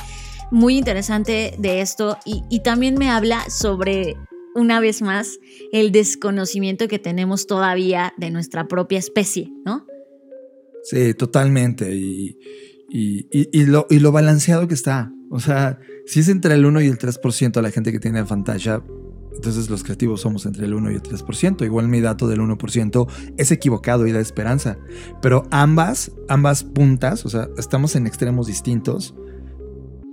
muy interesante de esto y, también me habla sobre, una vez más, el desconocimiento que tenemos todavía de nuestra propia especie, ¿no? Sí, totalmente. Y, y, lo, y lo balanceado que está. O sea, si es entre el 1 y el 3% la gente que tiene Fantasia, entonces los creativos somos entre el 1 y el 3%. Igual mi dato del 1% es equivocado y da esperanza. Pero ambas, ambas puntas, o sea, estamos en extremos distintos,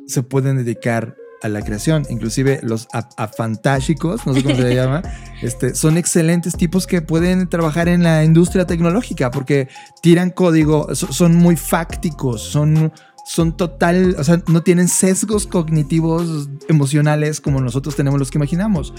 se pueden dedicar a la creación. Inclusive los afantásicos, no sé cómo se llama, este, son excelentes tipos que pueden trabajar en la industria tecnológica porque tiran código, son muy fácticos, son son total, o sea, no tienen sesgos cognitivos emocionales como nosotros tenemos los que imaginamos.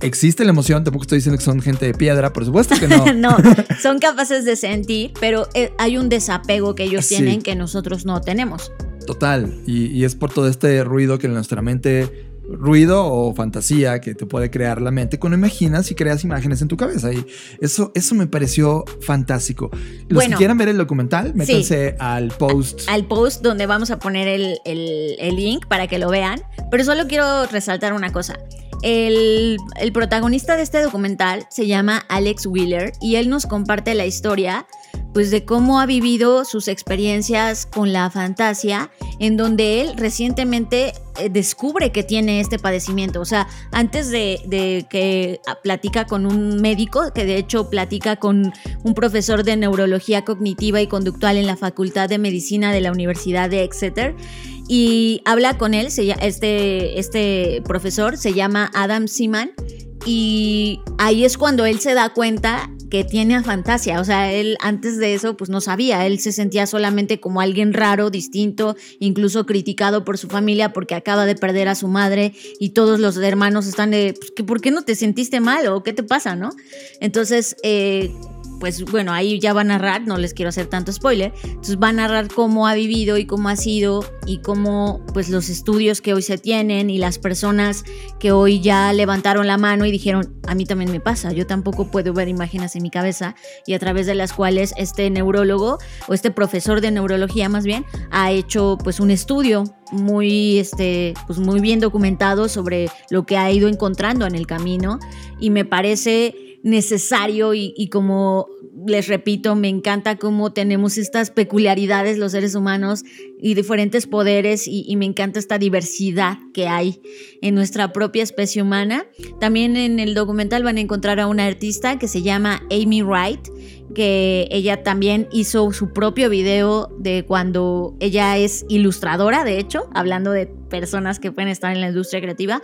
Existe la emoción, tampoco estoy diciendo que son gente de piedra, por supuesto que no. no, son capaces de sentir, pero eh, hay un desapego que ellos tienen que nosotros no tenemos. Total, y, y es por todo este ruido que nuestra mente ruido o fantasía que te puede crear la mente cuando imaginas y creas imágenes en tu cabeza. Y eso, eso me pareció fantástico. Los que quieran ver el documental, métanse al post. Al post donde vamos a poner el, el, link para que lo vean. Pero solo quiero resaltar una cosa. El, el, protagonista de este documental se llama Alex Wheeler y él nos comparte la historia pues de cómo ha vivido sus experiencias con la fantasía, en donde él recientemente eh, descubre que tiene este padecimiento. O sea, antes de, que platica con un médico, que de hecho platica con un profesor de neurología cognitiva y conductual en la Facultad de Medicina de la Universidad de Exeter, y habla con él, este, este profesor se llama Adam Seaman, y ahí es cuando él se da cuenta que tiene a Fantasia. O sea, él antes de eso pues no sabía, él se sentía solamente como alguien raro, distinto, incluso criticado por su familia porque acaba de perder a su madre y todos los hermanos están de, pues, ¿por qué no te sentiste mal o qué te pasa, no? Entonces, eh, pues bueno, ahí ya va a narrar, no les quiero hacer tanto spoiler, entonces va a narrar cómo ha vivido y cómo ha sido y cómo pues los estudios que hoy se tienen y las personas que hoy ya levantaron la mano y dijeron, a mí también me pasa, yo tampoco puedo ver imágenes en mi cabeza y a través de las cuales este neurólogo o este profesor de neurología más bien ha hecho pues un estudio muy, este, pues muy bien documentado sobre lo que ha ido encontrando en el camino y me parece necesario y, como les repito, me encanta cómo tenemos estas peculiaridades los seres humanos y diferentes poderes y, y, me encanta esta diversidad que hay en nuestra propia especie humana. También en el documental van a encontrar a una artista que se llama Amy Wright que ella también hizo su propio video de cuando ella es ilustradora, de hecho, hablando de personas que pueden estar en la industria creativa,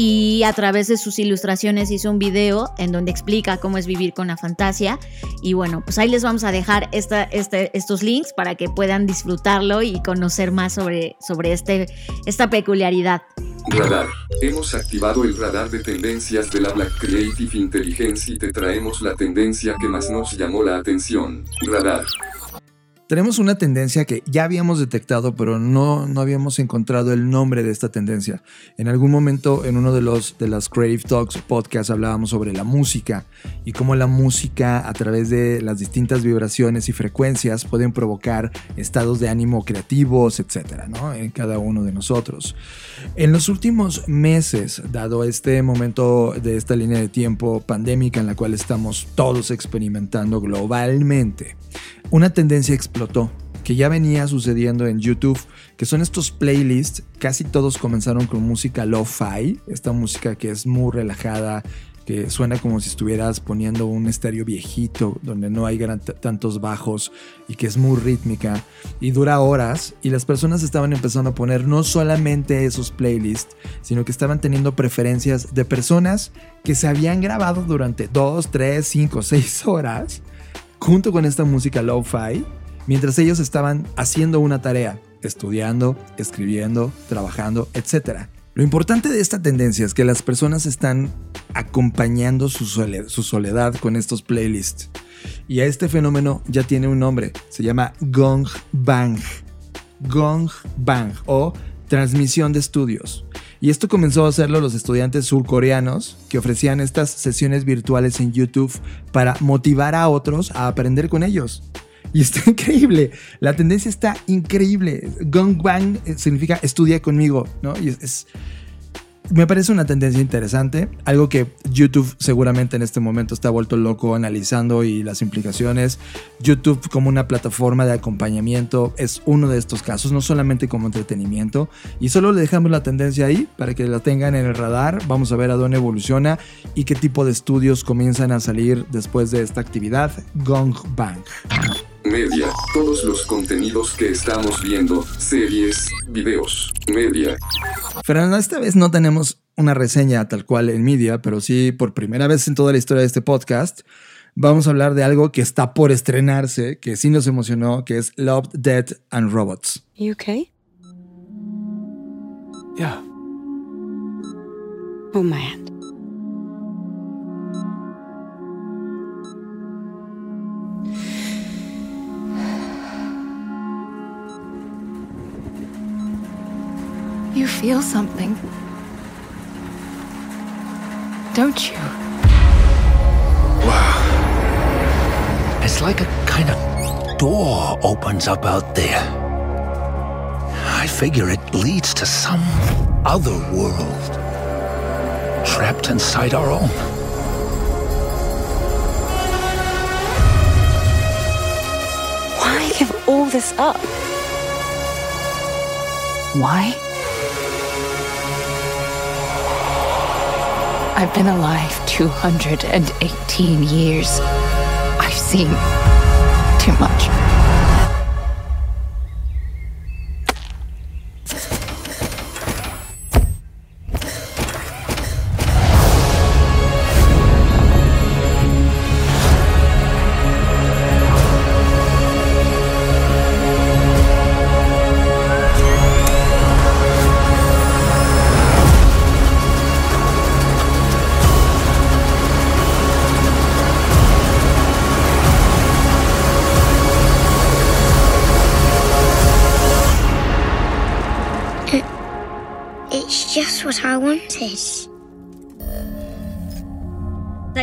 y a través de sus ilustraciones hizo un video en donde explica cómo es vivir con la fantasía. Y bueno, pues ahí les vamos a dejar esta, este, estos links para que puedan disfrutarlo y conocer más sobre, sobre este, esta peculiaridad. Radar. Hemos activado el radar de tendencias de la Black Creative Intelligence y te traemos la tendencia que más nos llamó la atención. Radar. Tenemos una tendencia que ya habíamos detectado, pero no, no habíamos encontrado el nombre de esta tendencia. En algún momento, en uno de los de las Creative Talks podcast, hablábamos sobre la música y cómo la música, a través de las distintas vibraciones y frecuencias, pueden provocar estados de ánimo creativos, etcétera, ¿no? En cada uno de nosotros. En los últimos meses, dado este momento de esta línea de tiempo pandémica en la cual estamos todos experimentando globalmente, una tendencia explotó que ya venía sucediendo en YouTube, que son estos playlists, casi todos comenzaron con música lo-fi, esta música que es muy relajada, que suena como si estuvieras poniendo un estéreo viejito, donde no hay tantos bajos y que es muy rítmica y dura horas, y las personas estaban empezando a poner no solamente esos playlists, sino que estaban teniendo preferencias de personas que se habían grabado durante 2, 3, 5, 6 horas junto con esta música lo-fi, mientras ellos estaban haciendo una tarea, estudiando, escribiendo, trabajando, etc. Lo importante de esta tendencia es que las personas están acompañando su soledad, con estos playlists. Y a este fenómeno ya tiene un nombre, se llama Gong Bang. Gong Bang o transmisión de estudios. Y esto comenzó a hacerlo los estudiantes surcoreanos que ofrecían estas sesiones virtuales en YouTube para motivar a otros a aprender con ellos. Y está increíble, la tendencia está increíble. Gong Bang eh, significa estudia conmigo, ¿no? Y es me parece una tendencia interesante, algo que YouTube seguramente en este momento está vuelto loco analizando y las implicaciones. YouTube como una plataforma de acompañamiento es uno de estos casos, no solamente como entretenimiento. Y solo le dejamos la tendencia ahí para que la tengan en el radar. Vamos a ver a dónde evoluciona y qué tipo de estudios comienzan a salir después de esta actividad. Gong Bang. Media. Todos los contenidos que estamos viendo, series, videos, media. Fernanda, esta vez no tenemos una reseña tal cual en media, pero sí por primera vez en toda la historia de este podcast vamos a hablar de algo que está por estrenarse, que sí nos emocionó, que es Love, Dead and Robots. You okay? Yeah. Oh man. You feel something. Don't you? Wow. It's like a kind of door opens up out there. I figure it leads to some other world. Trapped inside our own. Why give all this up? Why? I've been alive 218 years. I've seen too much.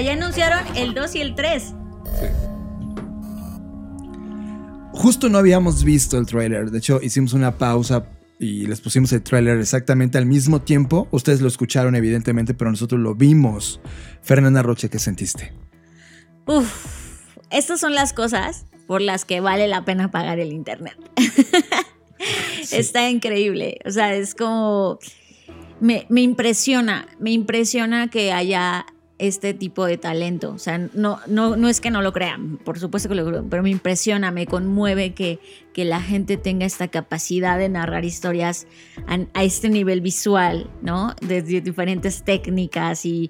Ya anunciaron el 2 y el 3. Justo no habíamos visto el trailer. De hecho, hicimos una pausa y les pusimos el trailer exactamente al mismo tiempo. Ustedes lo escucharon, evidentemente, pero nosotros lo vimos. Fernanda Roche, ¿qué sentiste? Uf, estas son las cosas por las que vale la pena pagar el internet. Está increíble. O sea, es como. Me, me, impresiona, me impresiona que haya este tipo de talento. O sea, no, no, no es que no lo crean, por supuesto que lo creo, pero me impresiona, me conmueve que, que la gente tenga esta capacidad de narrar historias a, este nivel visual, ¿no? Desde diferentes técnicas y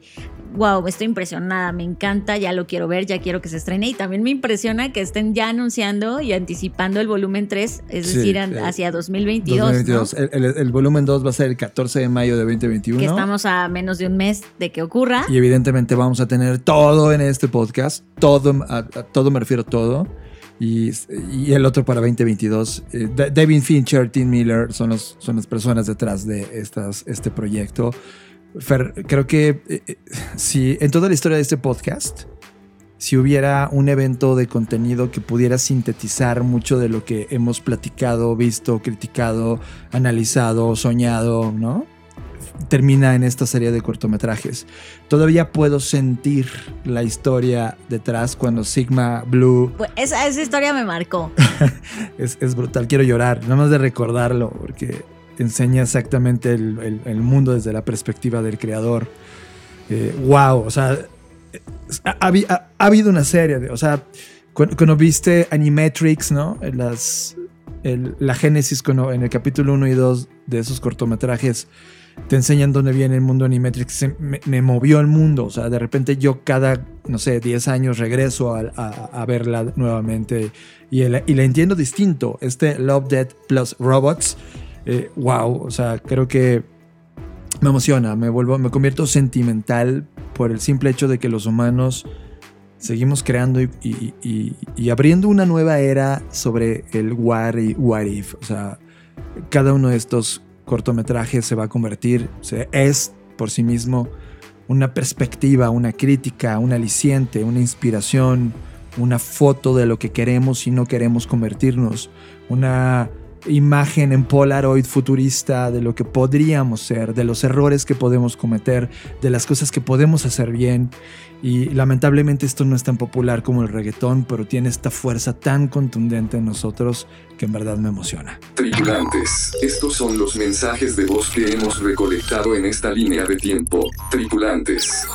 wow, estoy impresionada, me encanta, ya lo quiero ver, ya quiero que se estrene. Y también me impresiona que estén ya anunciando y anticipando el volumen 3, es Sí, decir, hacia 2022. 2022. ¿no? El, el- el volumen 2 va a ser el 14 de mayo de 2021. Que estamos a menos de un mes de que ocurra. Y evidentemente vamos a tener todo en este podcast. Todo, a, a todo me refiero todo. Y, el otro para 2022. Eh, Da- David Fincher, Tim Miller son, los, son las personas detrás de estas, este proyecto. Fer, creo que eh, eh, si en toda la historia de este podcast, si hubiera un evento de contenido que pudiera sintetizar mucho de lo que hemos platicado, visto, criticado, analizado, soñado, ¿no? Termina en esta serie de cortometrajes. Todavía puedo sentir la historia detrás cuando Sigma Blue Pues esa, esa historia me marcó. es, es brutal. Quiero llorar, nada más de recordarlo, porque enseña exactamente el, el- el mundo desde la perspectiva del creador. Eh, wow, o sea, ha, ha ha- ha habido una serie de, o sea, cuando, cuando viste Animatrix, ¿no? Las, el- la génesis cuando- en el capítulo 1 y 2 de esos cortometrajes te enseñan dónde viene el mundo Animatrix. Me, me movió el mundo, o sea, de repente yo cada, no sé, 10 años regreso a, verla nuevamente y, y la entiendo distinto. Este Love, Dead plus Robots, eh, wow, o sea, creo que me emociona, me vuelvo, me convierto sentimental por el simple hecho de que los humanos seguimos creando y, y- y- y abriendo una nueva era sobre el what, i- what if. O sea, cada uno de estos cortometrajes se va a convertir, es por sí mismo una perspectiva, una crítica, un aliciente, una inspiración, una foto de lo que queremos y no queremos convertirnos, una imagen en Polaroid futurista de lo que podríamos ser, de los errores que podemos cometer, de las cosas que podemos hacer bien. Y lamentablemente esto no es tan popular como el reggaetón, pero tiene esta fuerza tan contundente en nosotros que en verdad me emociona. Tripulantes, estos son los mensajes de voz que hemos recolectado en esta línea de tiempo. Tripulantes.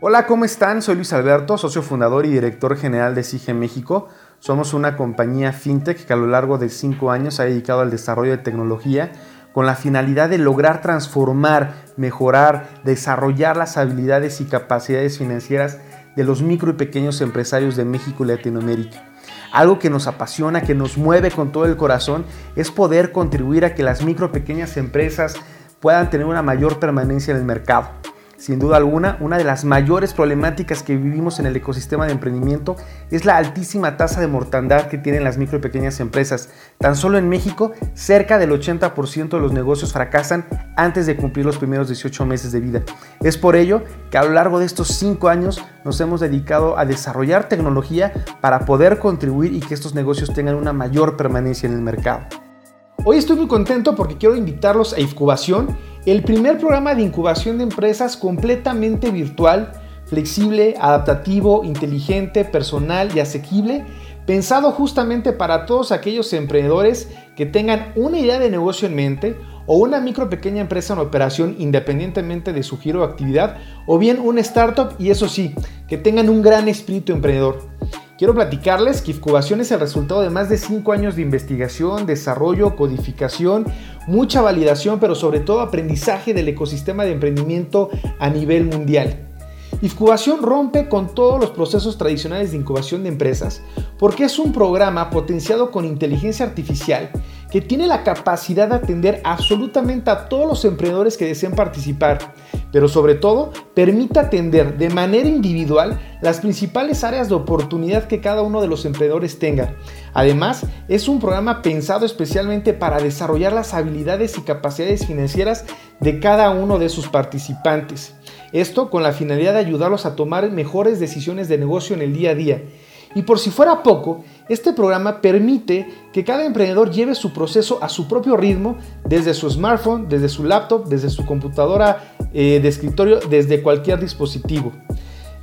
Hola, ¿cómo están? Soy Luis Alberto, socio fundador y director general de CIGE México. Somos una compañía fintech que a lo largo de cinco años se ha dedicado al desarrollo de tecnología con la finalidad de lograr transformar, mejorar, desarrollar las habilidades y capacidades financieras de los micro y pequeños empresarios de México y Latinoamérica. Algo que nos apasiona, que nos mueve con todo el corazón, es poder contribuir a que las micro y pequeñas empresas puedan tener una mayor permanencia en el mercado. Sin duda alguna, una de las mayores problemáticas que vivimos en el ecosistema de emprendimiento es la altísima tasa de mortandad que tienen las micro y pequeñas empresas. Tan solo en México, cerca del 80% de los negocios fracasan antes de cumplir los primeros 18 meses de vida. Es por ello que a lo largo de estos 5 años nos hemos dedicado a desarrollar tecnología para poder contribuir y que estos negocios tengan una mayor permanencia en el mercado. Hoy estoy muy contento porque quiero invitarlos a Incubación, el primer programa de incubación de empresas completamente virtual, flexible, adaptativo, inteligente, personal y asequible, pensado justamente para todos aquellos emprendedores que tengan una idea de negocio en mente o una micro pequeña empresa en operación independientemente de su giro de actividad o bien una startup y eso sí, que tengan un gran espíritu emprendedor. Quiero platicarles que Incubación es el resultado de más de 5 años de investigación, desarrollo, codificación, mucha validación, pero sobre todo aprendizaje del ecosistema de emprendimiento a nivel mundial. Incubación rompe con todos los procesos tradicionales de incubación de empresas porque es un programa potenciado con inteligencia artificial que tiene la capacidad de atender absolutamente a todos los emprendedores que deseen participar, pero sobre todo permite atender de manera individual las principales áreas de oportunidad que cada uno de los emprendedores tenga. Además, es un programa pensado especialmente para desarrollar las habilidades y capacidades financieras de cada uno de sus participantes. Esto con la finalidad de ayudarlos a tomar mejores decisiones de negocio en el día a día. Y por si fuera poco, este programa permite que cada emprendedor lleve su proceso a su propio ritmo desde su smartphone, desde su laptop, desde su computadora eh, de escritorio, desde cualquier dispositivo.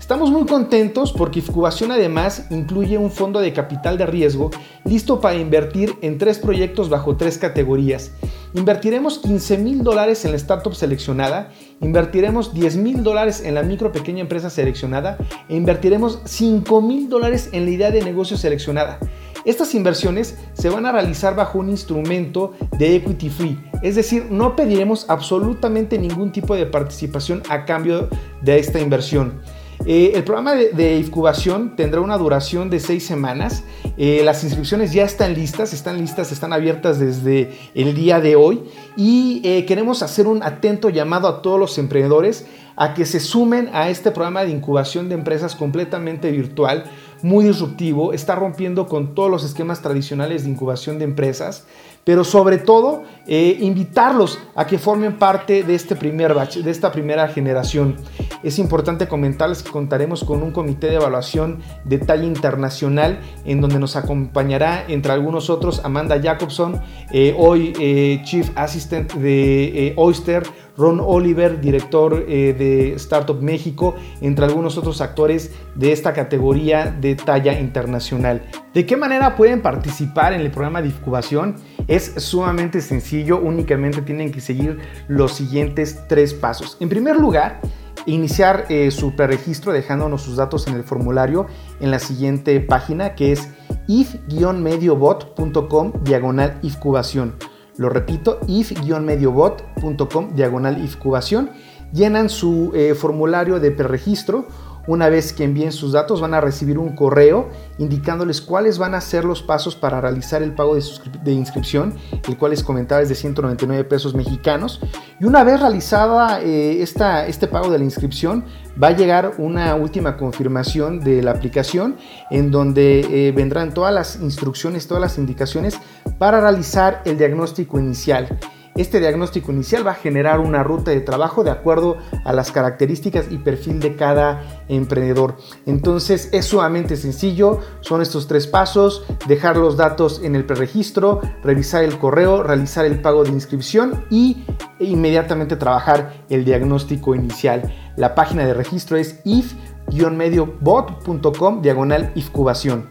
Estamos muy contentos porque Incubación además incluye un fondo de capital de riesgo listo para invertir en tres proyectos bajo tres categorías. Invertiremos 15 mil dólares en la startup seleccionada, invertiremos 10 mil dólares en la micro pequeña empresa seleccionada e invertiremos 5 mil dólares en la idea de negocio seleccionada. Estas inversiones se van a realizar bajo un instrumento de equity free, Es decir, no pediremos absolutamente ningún tipo de participación a cambio de esta inversión. Eh, el programa de, incubación tendrá una duración de seis semanas. Eh, las inscripciones ya están listas, están listas, están abiertas desde el día de hoy. Y eh, queremos hacer un atento llamado a todos los emprendedores a que se sumen a este programa de incubación de empresas completamente virtual, muy disruptivo, está rompiendo con todos los esquemas tradicionales de incubación de empresas pero sobre todo eh, invitarlos a que formen parte de este primer batch, de esta primera generación. Es importante comentarles que contaremos con un comité de evaluación de talla internacional en donde nos acompañará entre algunos otros Amanda Jacobson, eh, hoy eh, Chief Assistant de Oyster, Ron Oliver, director de Startup México, entre algunos otros actores de esta categoría de talla internacional. ¿De qué manera pueden participar en el programa de incubación? Es sumamente sencillo, únicamente tienen que seguir los siguientes tres pasos. En primer lugar, iniciar eh, su preregistro dejándonos sus datos en el formulario en la siguiente página que es if-mediobot.com diagonal incubación. Lo repito, if-mediobot.com diagonal incubación. Llenan su eh, formulario de preregistro una vez que envíen sus datos van a recibir un correo indicándoles cuáles van a ser los pasos para realizar el pago de, inscripción, el cual les comentaba es de 199 pesos mexicanos. Y una vez realizada eh, esta, este pago de la inscripción, va a llegar una última confirmación de la aplicación en donde eh, vendrán todas las instrucciones, todas las indicaciones para realizar el diagnóstico inicial. Este diagnóstico inicial va a generar una ruta de trabajo de acuerdo a las características y perfil de cada emprendedor. Entonces es sumamente sencillo, son estos tres pasos, dejar los datos en el preregistro, revisar el correo, realizar el pago de inscripción y inmediatamente trabajar el diagnóstico inicial. La página de registro es if-mediobot.com diagonal incubación.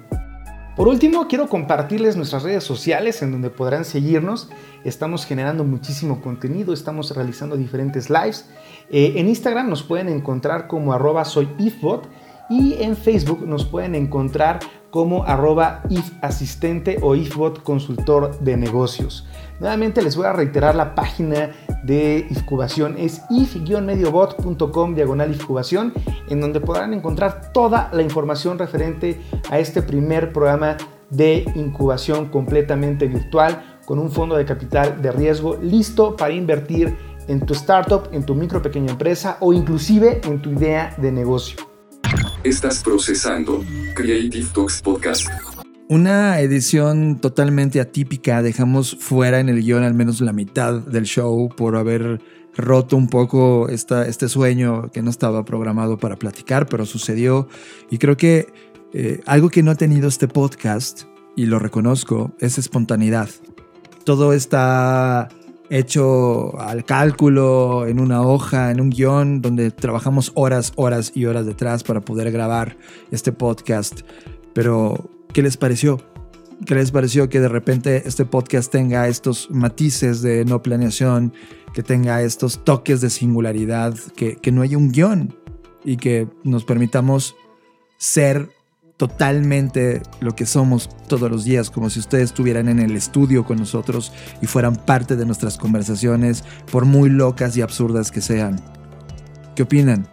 Por último, quiero compartirles nuestras redes sociales en donde podrán seguirnos. Estamos generando muchísimo contenido, estamos realizando diferentes lives. Eh, en Instagram nos pueden encontrar como arroba soy ifbot y en Facebook nos pueden encontrar como arroba ifasistente o ifbot consultor de negocios. Nuevamente les voy a reiterar la página de incubación es if-mediobot.com diagonal incubación en donde podrán encontrar toda la información referente a este primer programa de incubación completamente virtual con un fondo de capital de riesgo listo para invertir en tu startup, en tu micro pequeña empresa o inclusive en tu idea de negocio. Estás procesando Creative Talks Podcast. Una edición totalmente atípica. Dejamos fuera en el guion al menos la mitad del show por haber roto un poco esta, este sueño que no estaba programado para platicar, pero sucedió. Y creo que eh, algo que no ha tenido este podcast, y lo reconozco, es espontaneidad. Todo está hecho al cálculo, en una hoja, en un guion, donde trabajamos horas, horas y horas detrás para poder grabar este podcast. Pero, ¿qué les pareció? ¿Qué les pareció que de repente este podcast tenga estos matices de no planeación, que tenga estos toques de singularidad, que, no haya un guion y que nos permitamos ser totalmente lo que somos todos los días, como si ustedes estuvieran en el estudio con nosotros y fueran parte de nuestras conversaciones, por muy locas y absurdas que sean. ¿Qué opinan?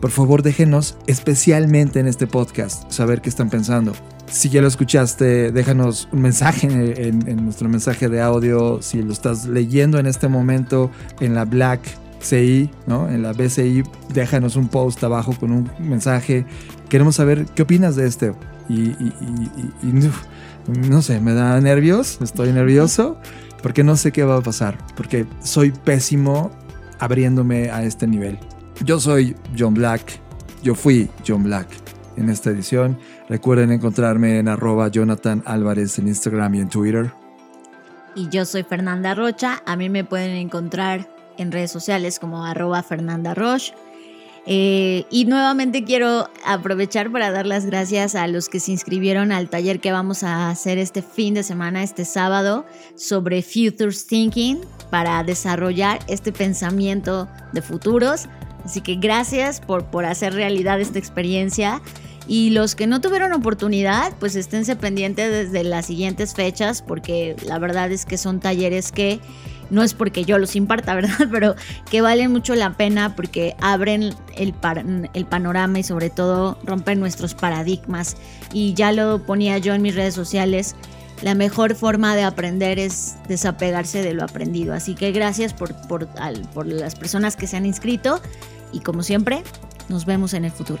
Por favor déjenos, especialmente en este podcast, saber qué están pensando. Si ya lo escuchaste, déjanos un mensaje en, nuestro mensaje de audio. Si lo estás leyendo en este momento en la Black CI, ¿no? En la BCI, déjanos un post abajo con un mensaje. Queremos saber qué opinas de este. Y, no sé, me da nervios, estoy nervioso, porque no sé qué va a pasar, porque soy pésimo abriéndome a este nivel. Yo soy John Black, yo fui John Black en esta edición. Recuerden encontrarme en arroba Jonathan Álvarez en Instagram y en Twitter. Y yo soy Fernanda Rocha, a mí me pueden encontrar en redes sociales como arroba Fernanda Roche. Eh, y nuevamente quiero aprovechar para dar las gracias a los que se inscribieron al taller que vamos a hacer este fin de semana, este sábado, sobre Futures Thinking para desarrollar este pensamiento de futuros. Así que gracias por, por hacer realidad esta experiencia. Y los que no tuvieron oportunidad, pues esténse pendientes desde las siguientes fechas, porque la verdad es que son talleres que no es porque yo los imparta, ¿verdad? Pero que valen mucho la pena porque abren el, panorama y sobre todo rompen nuestros paradigmas. Y ya lo ponía yo en mis redes sociales, la mejor forma de aprender es desapegarse de lo aprendido. Así que gracias por, por las personas que se han inscrito y como siempre, nos vemos en el futuro.